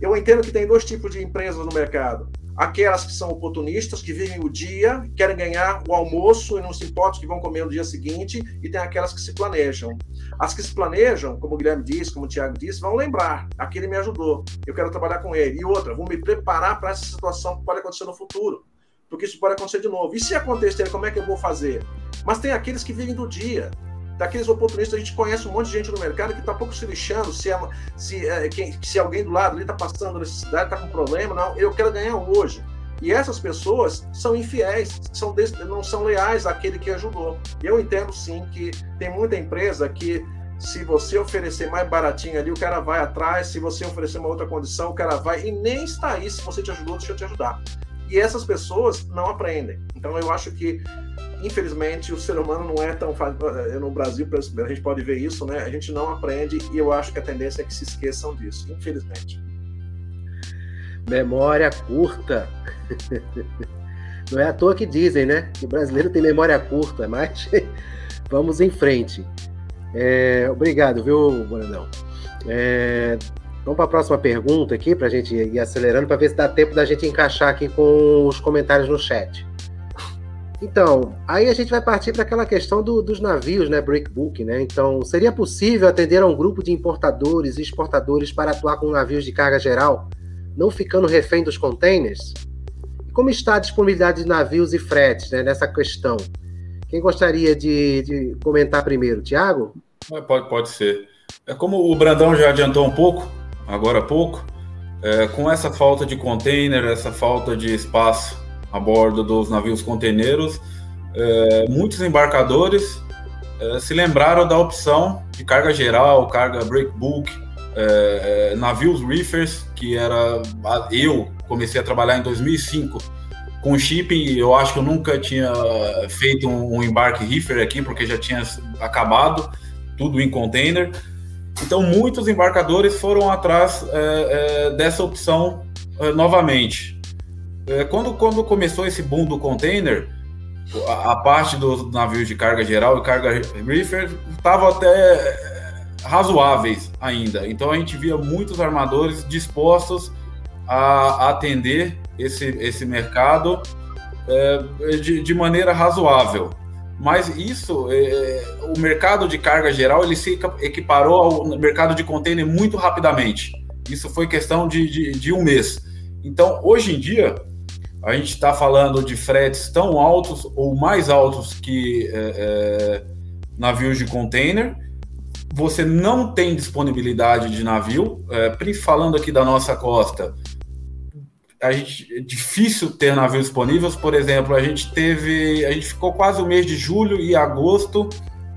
Eu entendo que tem dois tipos de empresas no mercado aquelas que são oportunistas, que vivem o dia, querem ganhar o almoço e não se importam que vão comer no dia seguinte, e tem aquelas que se planejam. As que se planejam, como o Guilherme disse, como o Tiago disse, vão lembrar, aquele me ajudou, eu quero trabalhar com ele. E outra, vou me preparar para essa situação que pode acontecer no futuro, porque isso pode acontecer de novo. E se acontecer, como é que eu vou fazer? Mas tem aqueles que vivem do dia, daqueles oportunistas, a gente conhece um monte de gente no mercado que está pouco se lixando se, é, se, é, quem, se alguém do lado ali está passando necessidade, está com problema, não, eu quero ganhar hoje. E essas pessoas são infiéis, são des, não são leais àquele que ajudou. Eu entendo sim que tem muita empresa que se você oferecer mais baratinho ali, o cara vai atrás, se você oferecer uma outra condição, o cara vai, e nem está aí, se você te ajudou, deixa eu te ajudar. E essas pessoas não aprendem. Então eu acho que infelizmente, o ser humano não é tão. Eh, no Brasil, a gente pode ver isso, né? A gente não aprende e eu acho que a tendência é que se esqueçam disso, infelizmente. Memória curta. [LAUGHS] Não é à toa que dizem, né? Que o brasileiro tem memória curta, mas [LAUGHS] vamos em frente. É, obrigado, viu, Brandão? É, vamos para a próxima pergunta aqui, para a gente ir acelerando, para ver se dá tempo da gente encaixar aqui com os comentários no chat. Então, aí a gente vai partir para aquela questão do, dos navios, né, breakbook, né? Então, seria possível atender a um grupo de importadores e exportadores para atuar com navios de carga geral, não ficando refém dos containers? E como está a disponibilidade de navios e fretes né, nessa questão? Quem gostaria de, de comentar primeiro? Tiago? Pode, pode ser. É como o Brandão já adiantou um pouco, agora há pouco, é, com essa falta de container, essa falta de espaço a bordo dos navios conteneiros, é, muitos embarcadores é, se lembraram da opção de carga geral, carga breakbook, é, é navios reefers, que era eu comecei a trabalhar em 2005 com shipping. Eu acho que eu nunca tinha feito um, um embarque reefer aqui, porque já tinha acabado tudo em container. Então, muitos embarcadores foram atrás é, é, dessa opção novamente. É, quando, quando começou esse boom do container, a, a parte dos navios de carga geral e carga reefer estavam até é, razoáveis ainda. Então a gente via muitos armadores dispostos a, a atender esse, esse mercado é, de, de maneira razoável. Mas isso, é, o mercado de carga geral, ele se equiparou ao mercado de container muito rapidamente. Isso foi questão de, de, de um mês. Então, hoje em dia, a gente está falando de fretes tão altos ou mais altos que é, é, navios de container. Você não tem disponibilidade de navio, é, falando aqui da nossa costa. A gente, é difícil ter navios disponíveis. Por exemplo, a gente teve, a gente ficou quase o mês de julho e agosto,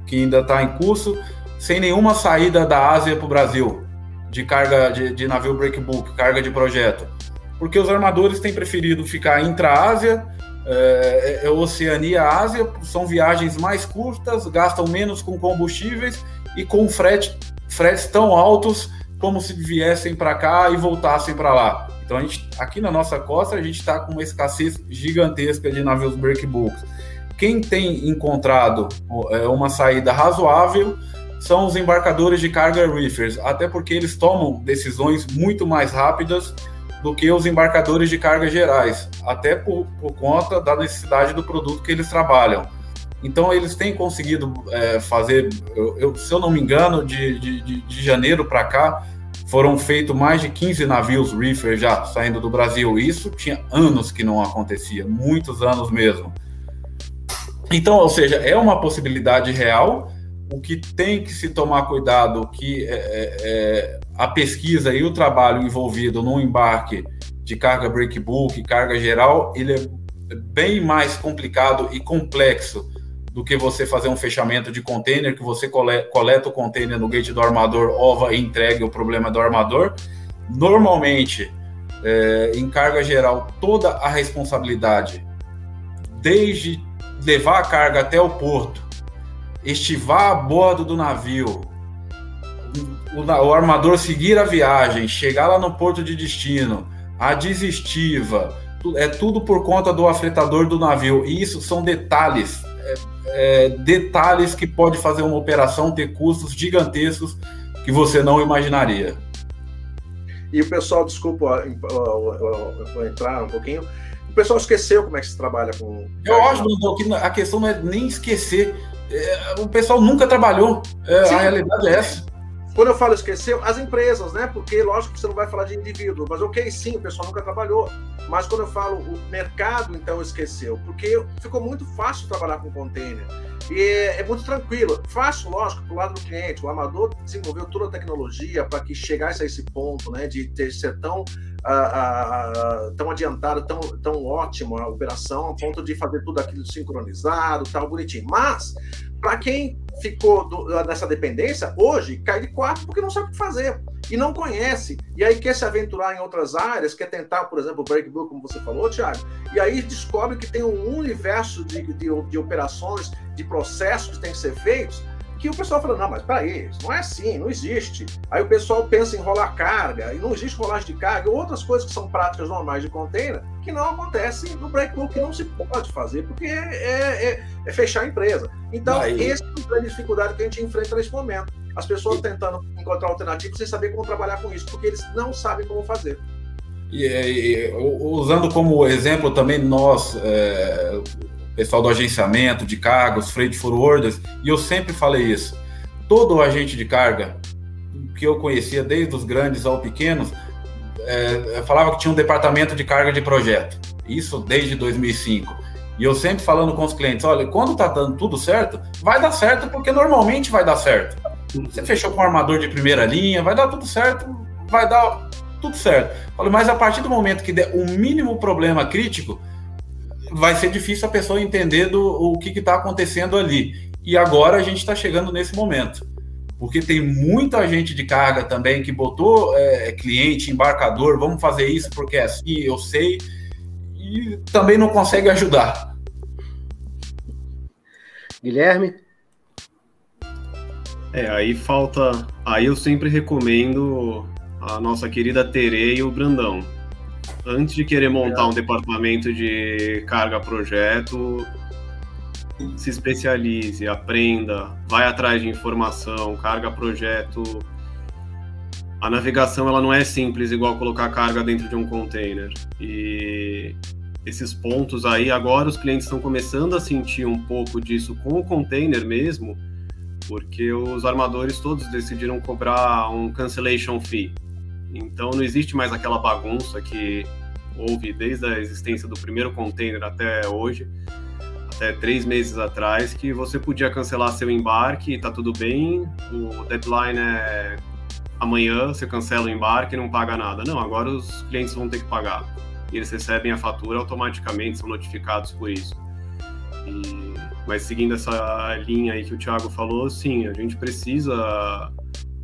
que ainda está em curso, sem nenhuma saída da Ásia para o Brasil de carga de, de navio breakbook, carga de projeto porque os armadores têm preferido ficar intra-Ásia, é, é, Oceania-Ásia, são viagens mais curtas, gastam menos com combustíveis e com frete, fretes tão altos como se viessem para cá e voltassem para lá. Então, a gente, aqui na nossa costa, a gente está com uma escassez gigantesca de navios breakbooks. Quem tem encontrado é, uma saída razoável são os embarcadores de carga reefers, até porque eles tomam decisões muito mais rápidas do que os embarcadores de carga gerais, até por, por conta da necessidade do produto que eles trabalham. Então, eles têm conseguido é, fazer, eu, eu, se eu não me engano, de, de, de janeiro para cá, foram feitos mais de 15 navios reefer já saindo do Brasil. Isso tinha anos que não acontecia, muitos anos mesmo. Então, ou seja, é uma possibilidade real. O que tem que se tomar cuidado que é, é, é a pesquisa e o trabalho envolvido no embarque de carga breakbook, carga geral, ele é bem mais complicado e complexo do que você fazer um fechamento de container, que você coleta o container no gate do armador, ova e entregue o problema do armador. Normalmente, é, em carga geral, toda a responsabilidade, desde levar a carga até o porto, estivar a bordo do navio, o, o armador seguir a viagem, chegar lá no porto de destino, a desistiva, é tudo por conta do afetador do navio. E isso são detalhes, é, detalhes que pode fazer uma operação ter custos gigantescos que você não imaginaria. E o pessoal, desculpa vou entrar um pouquinho, o pessoal esqueceu como é que se trabalha com. Eu acho, que a questão não é nem esquecer. É, o pessoal nunca trabalhou. É, a realidade é essa. Quando eu falo esqueceu, as empresas, né? Porque, lógico, que você não vai falar de indivíduo, mas ok, sim, o pessoal nunca trabalhou. Mas quando eu falo o mercado, então esqueceu, porque ficou muito fácil trabalhar com container. E é, é muito tranquilo. Fácil, lógico, para o lado do cliente. O amador desenvolveu toda a tecnologia para que chegasse a esse ponto, né? De ter, ser tão tão adiantado, tão, tão ótimo a operação, a ponto de fazer tudo aquilo sincronizado, tal, bonitinho. Mas, para quem ficou do, nessa dependência, hoje cai de quatro porque não sabe o que fazer e não conhece. E aí quer se aventurar em outras áreas, quer tentar, por exemplo, o breakbook, como você falou, Thiago, e aí descobre que tem um universo de, de, de operações, de processos que têm que ser feitos que o pessoal fala, não, mas peraí, isso não é assim, não existe. Aí o pessoal pensa em rolar carga, e não existe rolagem de carga, outras coisas que são práticas normais de container, que não acontecem no breakbook, que não se pode fazer, porque é, é, é, fechar a empresa. Então, Aí... essa é a grande dificuldade que a gente enfrenta nesse momento. As pessoas tentando encontrar alternativas sem saber como trabalhar com isso, porque eles não sabem como fazer. E, e usando como exemplo também nós, é, pessoal do agenciamento de cargos, freight forwarders, e eu sempre falei isso. Todo agente de carga que eu conhecia, desde os grandes ao pequenos, é, falava que tinha um departamento de carga de projeto. Isso desde 2005. E eu sempre falando com os clientes, olha, quando tá dando tudo certo, vai dar certo porque normalmente vai dar certo. Você fechou com um armador de primeira linha, vai dar tudo certo, vai dar tudo certo. mas a partir do momento que der um mínimo problema crítico, vai ser difícil a pessoa entender do, o que está acontecendo ali. E agora a gente está chegando nesse momento. Porque tem muita gente de carga também que botou é, cliente, embarcador, vamos fazer isso porque é assim, eu sei, e também não consegue ajudar. Guilherme? É, aí falta. Aí eu sempre recomendo a nossa querida Tere e o Brandão antes de querer montar um departamento de carga projeto, se especialize, aprenda, vai atrás de informação, carga projeto. A navegação ela não é simples igual colocar carga dentro de um container. E esses pontos aí, agora os clientes estão começando a sentir um pouco disso com o container mesmo, porque os armadores todos decidiram cobrar um cancellation fee. Então não existe mais aquela bagunça que houve desde a existência do primeiro container até hoje, até três meses atrás, que você podia cancelar seu embarque e tá tudo bem, o deadline é amanhã, você cancela o embarque e não paga nada. Não, agora os clientes vão ter que pagar. E eles recebem a fatura automaticamente, são notificados por isso. E, mas seguindo essa linha aí que o Thiago falou, sim, a gente precisa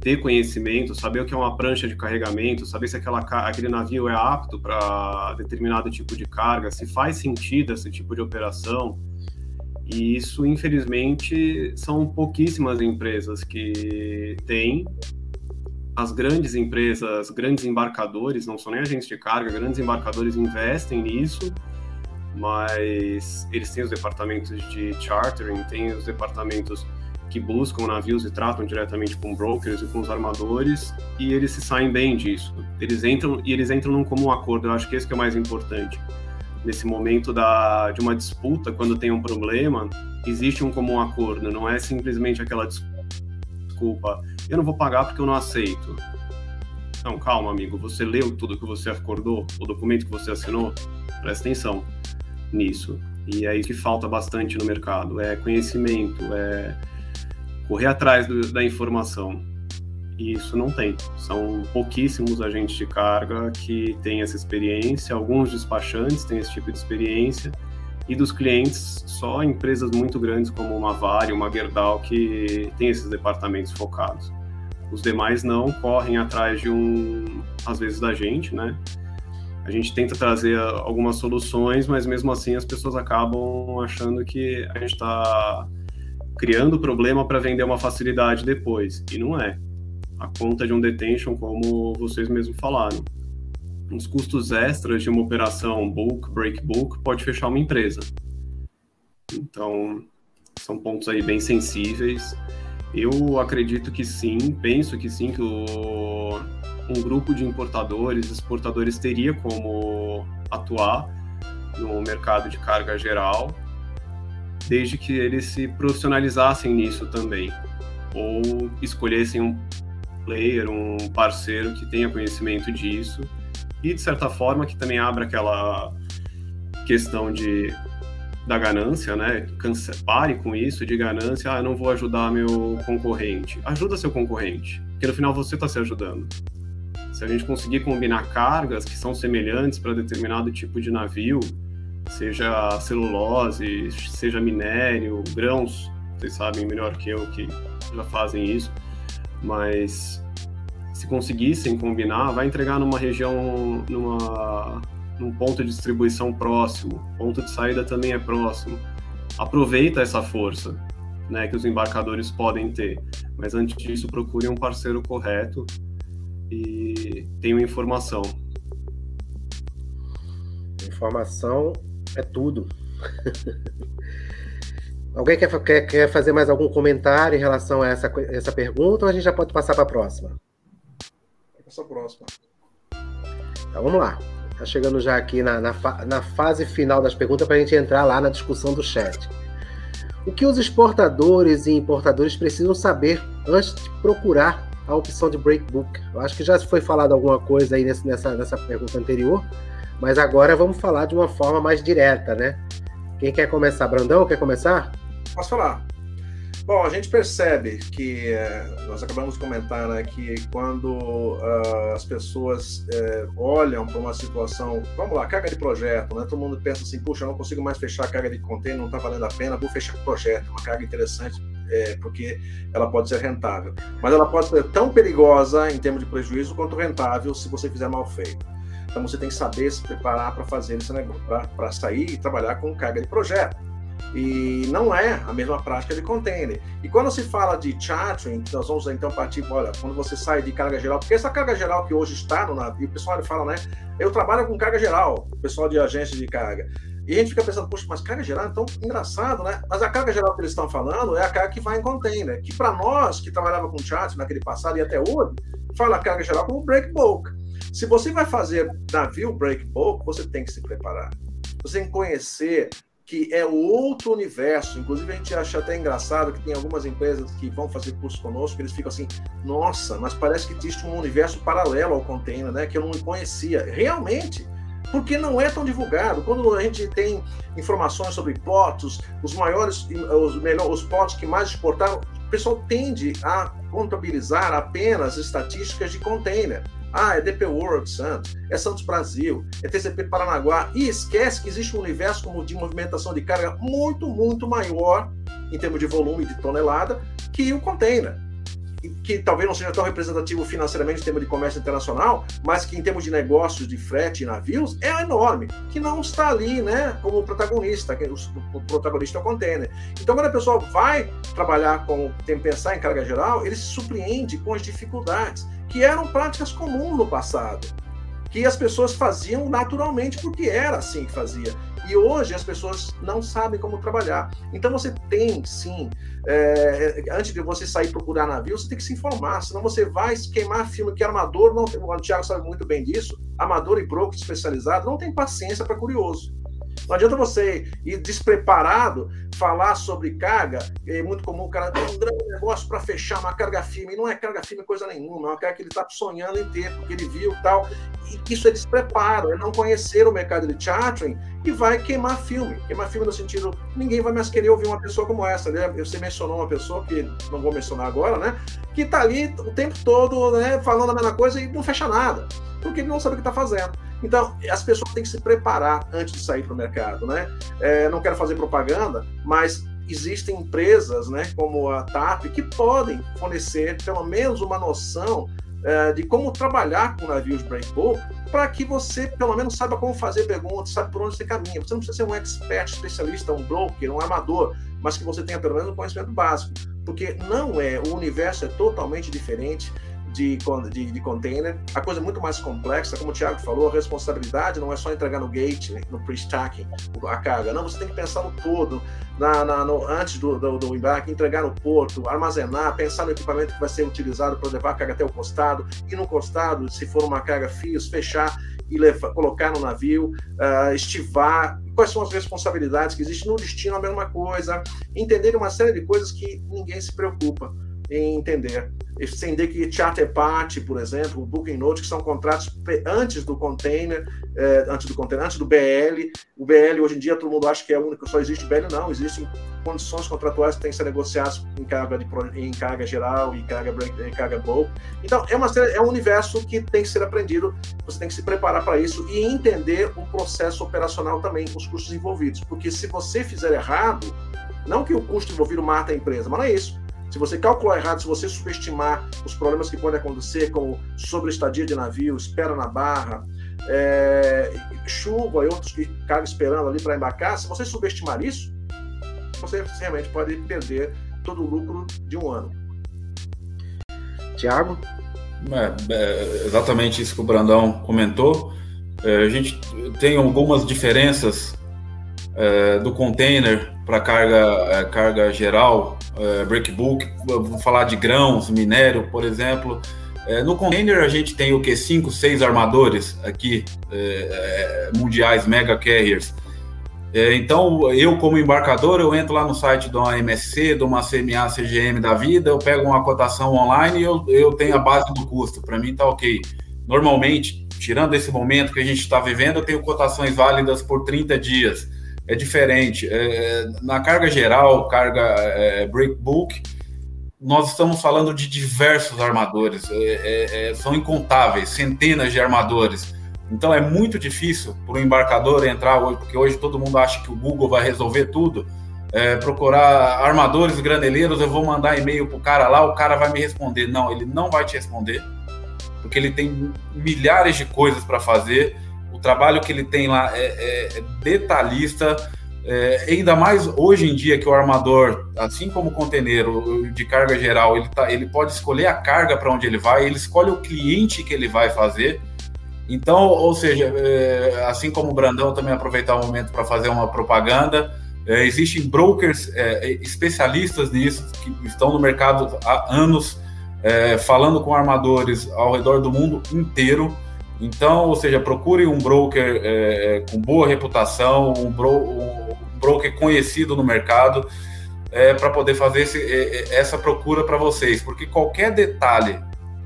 ter conhecimento, saber o que é uma prancha de carregamento, saber se aquela, aquele navio é apto para determinado tipo de carga, se faz sentido esse tipo de operação. E isso, infelizmente, são pouquíssimas empresas que têm. As grandes empresas, grandes embarcadores, não são nem agentes de carga, grandes embarcadores investem nisso, mas eles têm os departamentos de chartering, têm os departamentos que buscam navios e tratam diretamente com brokers e com os armadores e eles se saem bem disso. Eles entram e eles entram num comum acordo. Eu acho que esse que é o mais importante. Nesse momento da, de uma disputa, quando tem um problema, existe um comum acordo. Não é simplesmente aquela desculpa. Eu não vou pagar porque eu não aceito. Não, calma, amigo. Você leu tudo que você acordou, o documento que você assinou? Presta atenção nisso. E é isso que falta bastante no mercado. É conhecimento, é correr atrás do, da informação. E isso não tem. São pouquíssimos agentes de carga que têm essa experiência, alguns despachantes têm esse tipo de experiência, e dos clientes, só empresas muito grandes como uma Vale, uma Gerdau, que tem esses departamentos focados. Os demais não correm atrás de um, às vezes, da gente, né? A gente tenta trazer algumas soluções, mas mesmo assim as pessoas acabam achando que a gente está criando problema para vender uma facilidade depois. E não é. a conta de um detention, como vocês mesmos falaram. Os custos extras de uma operação bulk, break bulk, pode fechar uma empresa. Então, são pontos aí bem sensíveis. Eu acredito que sim, penso que sim, que o, um grupo de importadores, exportadores teria como atuar no mercado de carga geral, desde que eles se profissionalizassem nisso também, ou escolhessem um player, um parceiro que tenha conhecimento disso e de certa forma que também abre aquela questão de da ganância, né? Canse, pare com isso de ganância. Ah, eu não vou ajudar meu concorrente. Ajuda seu concorrente, porque no final você está se ajudando. Se a gente conseguir combinar cargas que são semelhantes para determinado tipo de navio, seja celulose, seja minério, grãos, vocês sabem melhor que eu que já fazem isso, mas se conseguissem combinar, vai entregar numa região, numa, num ponto de distribuição próximo, ponto de saída também é próximo. Aproveita essa força né, que os embarcadores podem ter, mas antes disso procure um parceiro correto e tenham informação. Informação é tudo. [LAUGHS] Alguém quer, quer, quer fazer mais algum comentário em relação a essa, essa pergunta ou a gente já pode passar para a próxima? Essa próxima. Então vamos lá. Está chegando já aqui na, na, na fase final das perguntas para a gente entrar lá na discussão do chat. O que os exportadores e importadores precisam saber antes de procurar a opção de breakbook? Eu acho que já foi falado alguma coisa aí nessa, nessa pergunta anterior, mas agora vamos falar de uma forma mais direta, né? Quem quer começar? Brandão, quer começar? Posso falar? Bom, a gente percebe que é, nós acabamos de comentar né, que quando uh, as pessoas é, olham para uma situação, vamos lá, carga de projeto, né? Todo mundo pensa assim, puxa, eu não consigo mais fechar a carga de container, não está valendo a pena, vou fechar o projeto, uma carga interessante, é, porque ela pode ser rentável. Mas ela pode ser tão perigosa em termos de prejuízo quanto rentável se você fizer mal feito. Então você tem que saber se preparar para fazer esse negócio, para sair e trabalhar com carga de projeto. E não é a mesma prática de container. E quando se fala de chartering, nós vamos então partir, olha, quando você sai de carga geral, porque essa carga geral que hoje está no navio, o pessoal fala, né? Eu trabalho com carga geral, o pessoal de agência de carga. E a gente fica pensando, poxa, mas carga geral é tão engraçado, né? Mas a carga geral que eles estão falando é a carga que vai em container, que para nós que trabalhava com chartering naquele passado e até hoje, fala carga geral como break bulk. Se você vai fazer navio break bulk, você tem que se preparar. Você tem que conhecer que é outro universo. Inclusive, a gente acha até engraçado que tem algumas empresas que vão fazer curso conosco, eles ficam assim, nossa, mas parece que existe um universo paralelo ao container, né? Que eu não conhecia. Realmente, porque não é tão divulgado. Quando a gente tem informações sobre potos, os maiores, os melhores, os potos que mais exportaram, o pessoal tende a contabilizar apenas estatísticas de container. Ah, é DP World Santos, é Santos Brasil, é TCP Paranaguá. E esquece que existe um universo como de movimentação de carga muito, muito maior em termos de volume de tonelada que o container. Que talvez não seja tão representativo financeiramente em termos de comércio internacional, mas que em termos de negócios de frete e navios é enorme, que não está ali né, como protagonista, que o protagonista é o container. Então, quando a pessoa vai trabalhar com, tem pensar em carga geral, ele se surpreende com as dificuldades que eram práticas comuns no passado, que as pessoas faziam naturalmente porque era assim que fazia. E hoje as pessoas não sabem como trabalhar. Então você tem, sim, é, antes de você sair procurar navio, você tem que se informar, senão você vai queimar filme que armador, não, o Thiago sabe muito bem disso, amador e broker especializado não tem paciência para curioso. Não adianta você ir despreparado falar sobre carga. É muito comum o cara ter um grande negócio para fechar uma carga firme. E não é carga firme coisa nenhuma, é uma carga que ele está sonhando em ter, porque ele viu tal. E isso é despreparo, é não conhecer o mercado de chartering e vai queimar filme. Queimar filme no sentido, ninguém vai mais querer ouvir uma pessoa como essa. Né? Você mencionou uma pessoa, que não vou mencionar agora, né? Que está ali o tempo todo né, falando a mesma coisa e não fecha nada, porque ele não sabe o que está fazendo. Então, as pessoas têm que se preparar antes de sair para o mercado, né? É, não quero fazer propaganda, mas existem empresas, né, como a TAP, que podem fornecer pelo menos uma noção é, de como trabalhar com navios breakbull para que você pelo menos saiba como fazer perguntas, sabe por onde você caminha. Você não precisa ser um expert, especialista, um broker, um armador, mas que você tenha pelo menos um conhecimento básico, porque não é o universo é totalmente diferente de, de, de container. A coisa é muito mais complexa, como o Thiago falou, a responsabilidade não é só entregar no gate, né, no pre-stacking, a carga. Não, você tem que pensar no todo, na, na no, antes do, do, do, embarque, entregar no porto, armazenar, pensar no equipamento que vai ser utilizado para levar a carga até o costado, e no costado, se for uma carga fios, fechar e levar, colocar no navio, uh, estivar, quais são as responsabilidades que existem? No destino, a mesma coisa, entender uma série de coisas que ninguém se preocupa em entender estender que charter party, por exemplo, o booking note, que são contratos antes do container, antes do container, antes do BL. O BL hoje em dia todo mundo acha que é o único, só existe BL, não, existem condições contratuais que têm que ser negociadas em carga, de, em carga geral e carga, em carga bulk. Então, é, uma, é um universo que tem que ser aprendido, você tem que se preparar para isso e entender o processo operacional também, os custos envolvidos. Porque se você fizer errado, não que o custo envolvido mata a empresa, mas não é isso se você calcular errado, se você subestimar os problemas que podem acontecer, como estadia de navio, espera na barra, é, chuva e outros que ficam esperando ali para embarcar, se você subestimar isso, você realmente pode perder todo o lucro de um ano. Tiago? É, é, exatamente isso que o Brandão comentou. É, a gente tem algumas diferenças é, do container para carga, carga geral, é, breakbook, vou falar de grãos, minério, por exemplo. É, no container a gente tem o que? 5, 6 armadores aqui, é, é, mundiais, mega carriers. É, então, eu como embarcador, eu entro lá no site de uma MSC, de uma CMA, CGM da vida, eu pego uma cotação online e eu, eu tenho a base do custo. Para mim tá ok. Normalmente, tirando esse momento que a gente está vivendo, eu tenho cotações válidas por 30 dias é diferente. É, na carga geral, carga é, breakbook, nós estamos falando de diversos armadores, é, é, é, são incontáveis, centenas de armadores. Então é muito difícil para o embarcador entrar hoje, porque hoje todo mundo acha que o Google vai resolver tudo. É, procurar armadores graneleiros, eu vou mandar e-mail para o cara lá, o cara vai me responder. Não, ele não vai te responder, porque ele tem milhares de coisas para fazer trabalho que ele tem lá é, é, é detalhista, é, ainda mais hoje em dia que o armador, assim como o conteneiro de carga geral, ele, tá, ele pode escolher a carga para onde ele vai, ele escolhe o cliente que ele vai fazer. Então, ou seja, é, assim como o Brandão também aproveitar o momento para fazer uma propaganda, é, existem brokers é, especialistas nisso que estão no mercado há anos, é, falando com armadores ao redor do mundo inteiro. Então, ou seja, procure um broker é, é, com boa reputação, um, bro, um, broker conhecido no mercado, é, para poder fazer esse, é, é, essa procura para vocês, porque qualquer detalhe,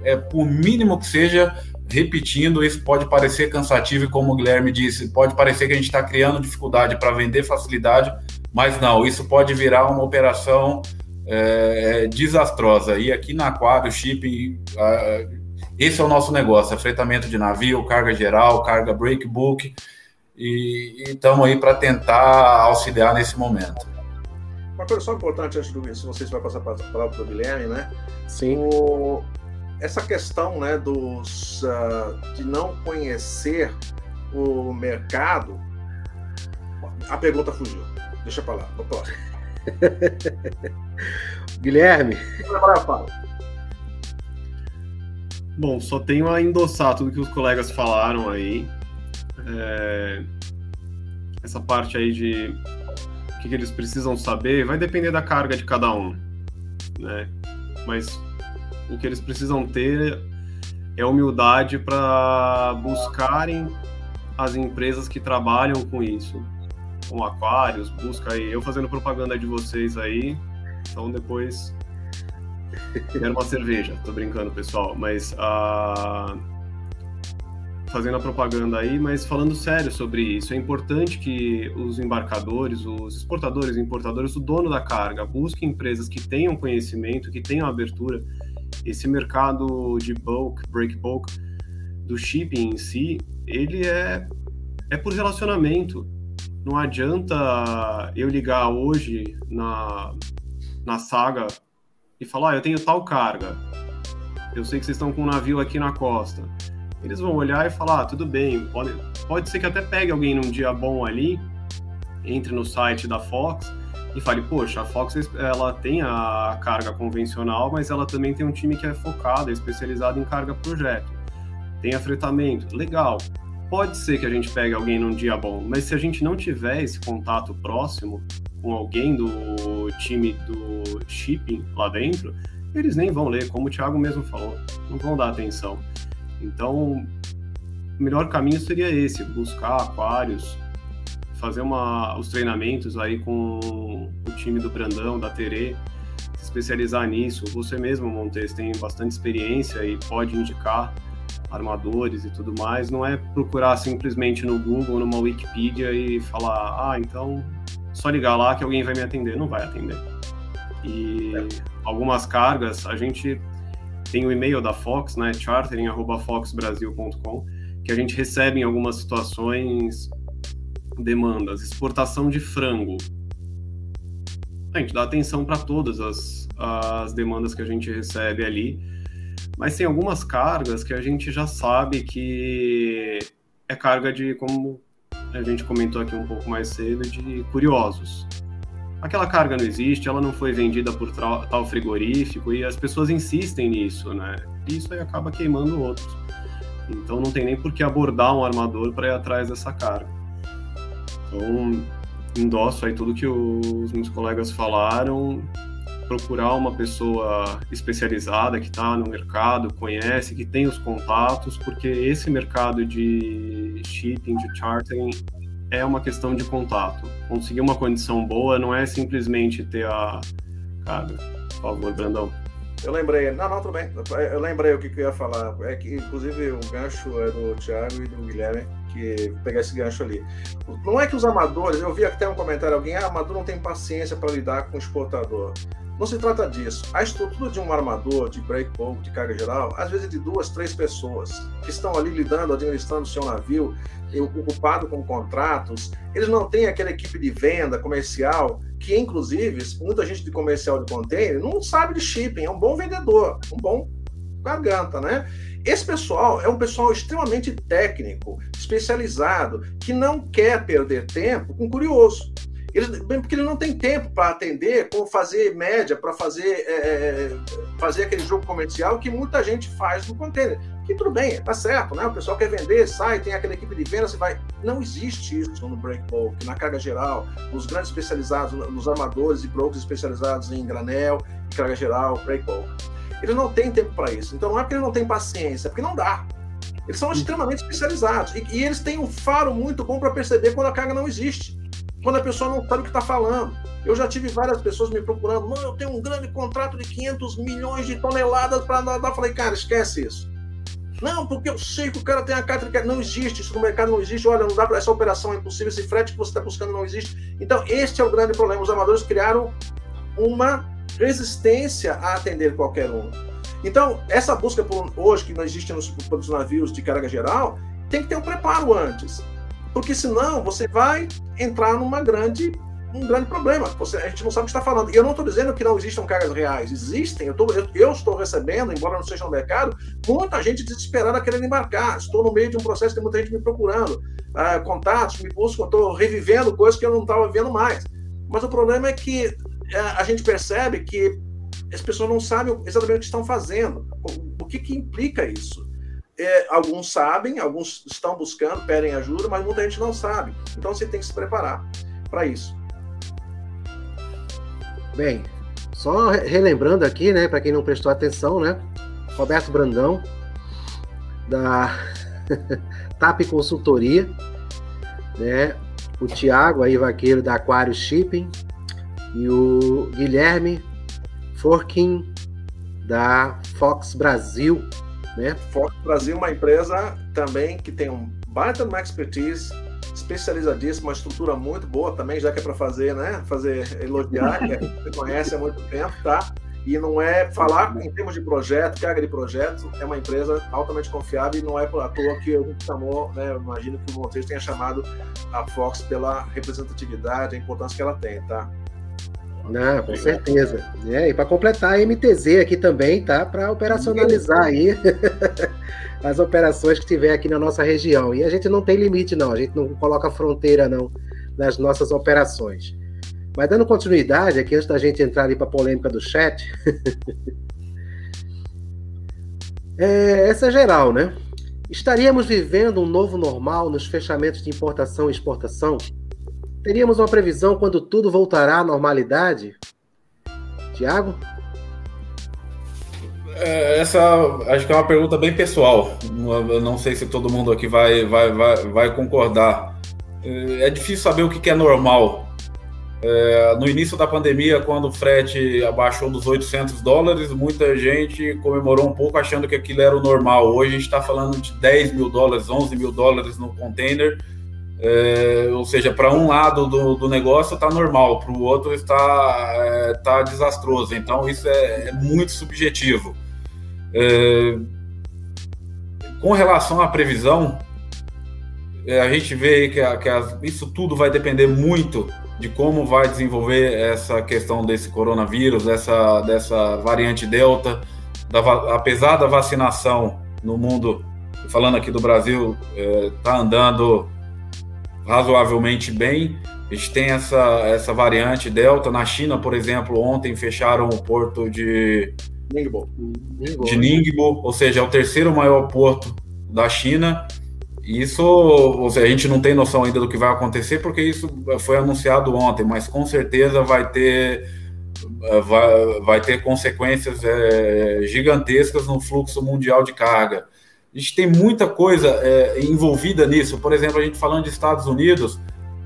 é, por mínimo que seja, repetindo, isso pode parecer cansativo, e como o Guilherme disse, pode parecer que a gente está criando dificuldade para vender facilidade, mas não, isso pode virar uma operação é, desastrosa. E aqui na Aquário Shipping, esse é o nosso negócio, é fretamento de navio, carga geral, carga breakbook, e estamos aí para tentar auxiliar nesse momento. Uma coisa só importante antes do se vocês vai passar para a palavra do Guilherme, né? Sim. O, essa questão, né, dos uh, de não conhecer o mercado, a pergunta fugiu. Deixa para lá, no próximo. [LAUGHS] Guilherme. Agora eu falo. Bom, só tenho a endossar tudo que os colegas falaram aí. É... Essa parte aí de o que, que eles precisam saber vai depender da carga de cada um, né? Mas o que eles precisam ter é humildade para buscarem as empresas que trabalham com isso, com aquários, busca aí, eu fazendo propaganda de vocês aí, então depois Quero uma cerveja, tô brincando, pessoal, mas uh, fazendo a propaganda aí, mas falando sério sobre isso, é importante que os embarcadores, os exportadores importadores, o dono da carga, busquem empresas que tenham conhecimento, que tenham abertura. Esse mercado de bulk, break bulk, do shipping em si, ele é, é por relacionamento. Não adianta eu ligar hoje na, na saga e falar, ah, eu tenho tal carga, eu sei que vocês estão com um navio aqui na costa. Eles vão olhar e falar, ah, tudo bem, pode, pode ser que até pegue alguém num dia bom ali, entre no site da Fox e fale, poxa, a Fox ela tem a carga convencional, mas ela também tem um time que é focado, é especializado em carga projeto. Tem afretamento, legal. Pode ser que a gente pegue alguém num dia bom, mas se a gente não tiver esse contato próximo com alguém do time do shipping lá dentro, eles nem vão ler, como o Thiago mesmo falou, não vão dar atenção. Então, o melhor caminho seria esse, buscar aquários, fazer uma, os treinamentos aí com o time do Brandão, da Tere, se especializar nisso. Você mesmo, Montes, tem bastante experiência e pode indicar armadores e tudo mais. Não é procurar simplesmente no Google, numa Wikipedia e falar, ah, então só ligar lá que alguém vai me atender. Não vai atender. E é. algumas cargas, a gente tem o e-mail da Fox, né, chartering.foxbrasil.com, que a gente recebe em algumas situações demandas, exportação de frango. A gente dá atenção para todas as, as demandas que a gente recebe ali, mas tem algumas cargas que a gente já sabe que é carga de, como a gente comentou aqui um pouco mais cedo, de curiosos. Aquela carga não existe, ela não foi vendida por tal frigorífico e as pessoas insistem nisso, né? E isso aí acaba queimando outros. Então não tem nem por que abordar um armador para ir atrás dessa carga. Então endosso aí tudo que os meus colegas falaram, procurar uma pessoa especializada que está no mercado, conhece, que tem os contatos, porque esse mercado de shipping, de chartering, é uma questão de contato. Conseguir uma condição boa não é simplesmente ter a. Cara, por favor, Brandão. Eu lembrei, não, não, tudo bem. Eu lembrei o que, eu ia falar. É que, inclusive, o gancho é do Thiago e do Guilherme, que pegar esse gancho ali. Não é que os amadores, eu vi até um comentário, alguém, ah, amador não tem paciência para lidar com o exportador. Não se trata disso. A estrutura de um armador, de break bulk, de carga geral, às vezes é de duas, três pessoas que estão ali lidando, administrando o seu navio, ocupado com contratos. Eles não têm aquela equipe de venda comercial que, inclusive, muita gente de comercial de container não sabe de shipping, é um bom vendedor, um bom garganta, né? Esse pessoal é um pessoal extremamente técnico, especializado, que não quer perder tempo com curioso. Eles, porque ele não tem tempo para atender, como fazer média, para fazer, é, é, fazer aquele jogo comercial que muita gente faz no container. Que tudo bem, tá certo, né? O pessoal quer vender, sai, tem aquela equipe de venda, você vai. Não existe isso no break bulk, na carga geral, nos grandes especializados, nos armadores e brokers especializados em granel, carga geral, break bulk. Eles não têm tempo para isso. Então não é porque eles não têm paciência, é porque não dá. Eles são extremamente especializados e, e eles têm um faro muito bom para perceber quando a carga não existe quando a pessoa não sabe o que está falando. Eu já tive várias pessoas me procurando, não, eu tenho um grande contrato de 500 milhões de toneladas para nadar. Falei, cara, esquece isso. Não, porque eu sei que o cara tem a carta de Não existe, isso no mercado não existe. Olha, não dá para essa operação é impossível, esse frete que você está buscando não existe. Então, este é o grande problema. Os amadores criaram uma resistência a atender qualquer um. Então, essa busca por hoje que não existe nos, nos navios de carga geral, tem que ter um preparo antes porque senão você vai entrar numa grande um grande problema. Você, a gente não sabe o que está falando. E eu não estou dizendo que não existam cargas reais. Existem. Eu, tô, eu, eu, estou recebendo, embora não seja no mercado, muita gente desesperada querendo embarcar. Estou no meio de um processo, tem muita gente me procurando. Uh, contatos, me buscam, estou revivendo coisas que eu não estava vendo mais. Mas o problema é que uh, a gente percebe que as pessoas não sabem exatamente o que estão fazendo. O, o que, que implica isso? É, alguns sabem, alguns estão buscando, pedem ajuda, mas muita gente não sabe. Então você tem que se preparar para isso. Bem, só relembrando aqui, né, para quem não prestou atenção, né, Roberto Brandão da [LAUGHS] TAP Consultoria, né, o Tiago aí vaqueiro da Aquário Shipping e o Guilherme Forkin da Fox Brasil né? Fox Brasil é uma empresa também que tem um baita uma expertise, especializadíssima, uma estrutura muito boa também, já que é para fazer, né? Fazer elogiar, que a gente conhece há muito tempo, tá? E não é falar em termos de projeto, carga de projeto, é uma empresa altamente confiável e não é por à toa que gente chamou, né? Eu imagino que o Monteiro tenha chamado a Fox pela representatividade, a importância que ela tem, tá? Não, com certeza. É, e para completar a MTZ aqui também, tá? Para operacionalizar aí [LAUGHS] as operações que tiver aqui na nossa região. E a gente não tem limite, não. A gente não coloca fronteira, não, nas nossas operações. Mas dando continuidade aqui, antes da gente entrar ali para a polêmica do chat, [LAUGHS] é, essa é geral, né? Estaríamos vivendo um novo normal nos fechamentos de importação e exportação? Teríamos uma previsão quando tudo voltará à normalidade? Tiago? É, essa acho que é uma pergunta bem pessoal. Eu não sei se todo mundo aqui vai, vai, vai, vai concordar. É, é difícil saber o que é normal. É, no início da pandemia, quando o frete abaixou dos 800 dólares, muita gente comemorou um pouco achando que aquilo era o normal. Hoje a gente está falando de 10 mil dólares, 11 mil dólares no container. É, ou seja, para um lado do, do negócio está normal, para o outro está, é, tá desastroso. Então isso é, é muito subjetivo. É, com relação à previsão, é, a gente vê que, a, que isso tudo vai depender muito de como vai desenvolver essa questão desse coronavírus, dessa, dessa variante Delta. Da, apesar da vacinação no mundo, falando aqui do Brasil, está é, andando razoavelmente bem. A gente tem essa, essa variante Delta. Na China, por exemplo, ontem fecharam o porto de Ningbo. de Ningbo, ou seja, é o terceiro maior porto da China isso, seja, a gente não tem noção ainda do que vai acontecer, porque isso foi anunciado ontem, mas com certeza vai ter, vai, vai ter consequências é, gigantescas no fluxo mundial de carga. A gente tem muita coisa é, envolvida nisso. Por exemplo, a gente falando de Estados Unidos,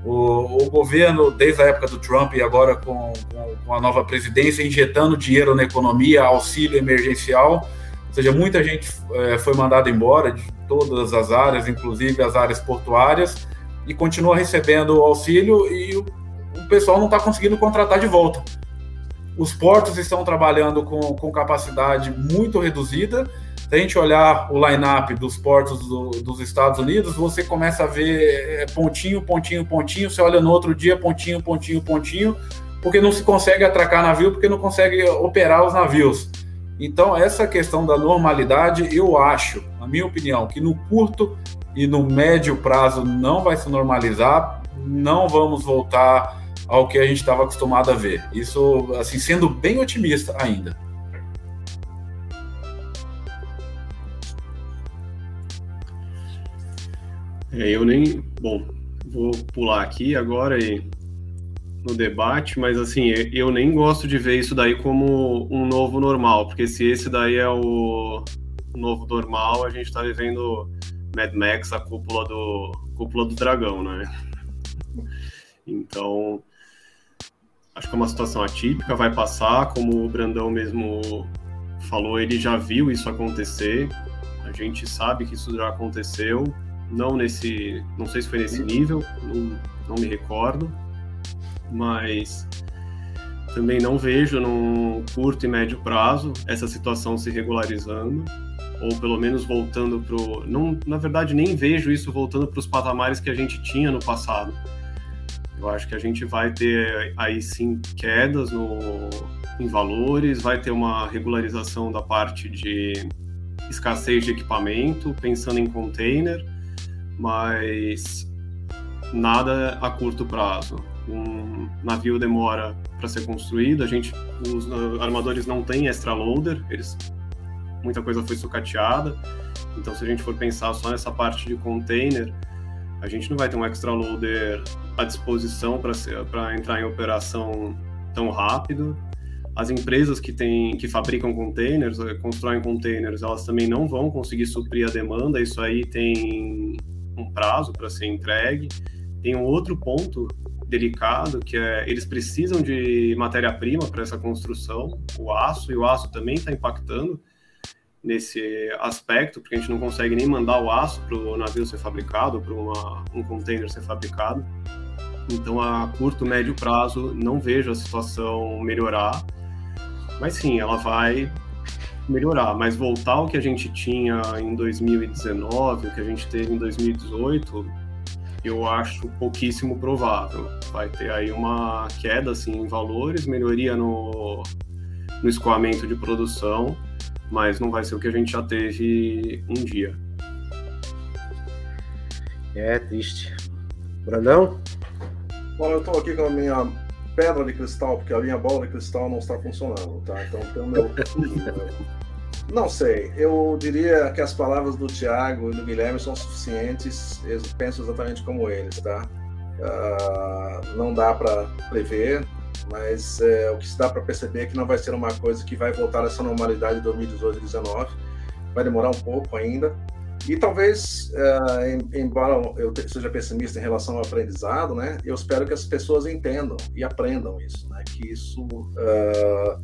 o, o governo, desde a época do Trump e agora com, com, com a nova presidência, injetando dinheiro na economia, auxílio emergencial ou seja, muita gente é, foi mandada embora de todas as áreas, inclusive as áreas portuárias, e continua recebendo auxílio e o, o pessoal não está conseguindo contratar de volta. Os portos estão trabalhando com, com capacidade muito reduzida. Se a gente olhar o line-up dos portos do, dos Estados Unidos, você começa a ver é, pontinho, pontinho, pontinho. Você olha no outro dia, pontinho, pontinho, pontinho, porque não se consegue atracar navio, porque não consegue operar os navios. Então, essa questão da normalidade, eu acho, na minha opinião, que no curto e no médio prazo não vai se normalizar, não vamos voltar ao que a gente estava acostumado a ver. Isso, assim, sendo bem otimista ainda. É, eu nem. Bom, vou pular aqui agora e no debate, mas assim, eu nem gosto de ver isso daí como um novo normal, porque se esse daí é o novo normal, a gente está vivendo Mad Max, a cúpula do cúpula do dragão, né? Então, acho que é uma situação atípica, vai passar, como o Brandão mesmo falou, ele já viu isso acontecer. A gente sabe que isso já aconteceu, não nesse, não sei se foi nesse nível, não, não me recordo mas também não vejo no curto e médio prazo essa situação se regularizando ou pelo menos voltando para o. Não, na verdade, nem vejo isso voltando para os patamares que a gente tinha no passado. Eu acho que a gente vai ter aí sim quedas no, em valores, vai ter uma regularização da parte de escassez de equipamento, pensando em container, mas nada a curto prazo um navio demora para ser construído, a gente, os uh, armadores não têm extra loader, eles muita coisa foi sucateada. Então, se a gente for pensar só nessa parte de container, a gente não vai ter um extra loader à disposição para entrar em operação tão rápido. As empresas que, têm, que fabricam containers, eh, constroem containers, elas também não vão conseguir suprir a demanda. Isso aí tem um prazo para ser entregue. Tem um outro ponto delicado, que é eles precisam de matéria-prima para essa construção, o aço, e o aço também está impactando nesse aspecto, porque a gente não consegue nem mandar o aço para o navio ser fabricado, para um container ser fabricado. Então, a curto, médio prazo, não vejo a situação melhorar, mas sim, ela vai melhorar, mas voltar ao que a gente tinha em 2019, o que a gente teve em 2018, eu acho pouquíssimo provável. Vai ter aí uma queda assim, em valores, melhoria no, no escoamento de produção, mas não vai ser o que a gente já teve um dia. É triste. Brandão? Bom, eu estou aqui com a minha pedra de cristal, porque a minha bola de cristal não está funcionando, tá? Então tem o meu. [LAUGHS] não sei, eu diria que as palavras do Tiago e do Guilherme são suficientes, eu penso exatamente como eles, tá? Uh, não dá para prever, mas é, o que se dá para perceber é que não vai ser uma coisa que vai voltar a essa normalidade de 2018 e 2019, vai demorar um pouco ainda. E talvez, uh, embora eu seja pessimista em relação ao aprendizado, né, eu espero que as pessoas entendam e aprendam isso, né, que isso uh,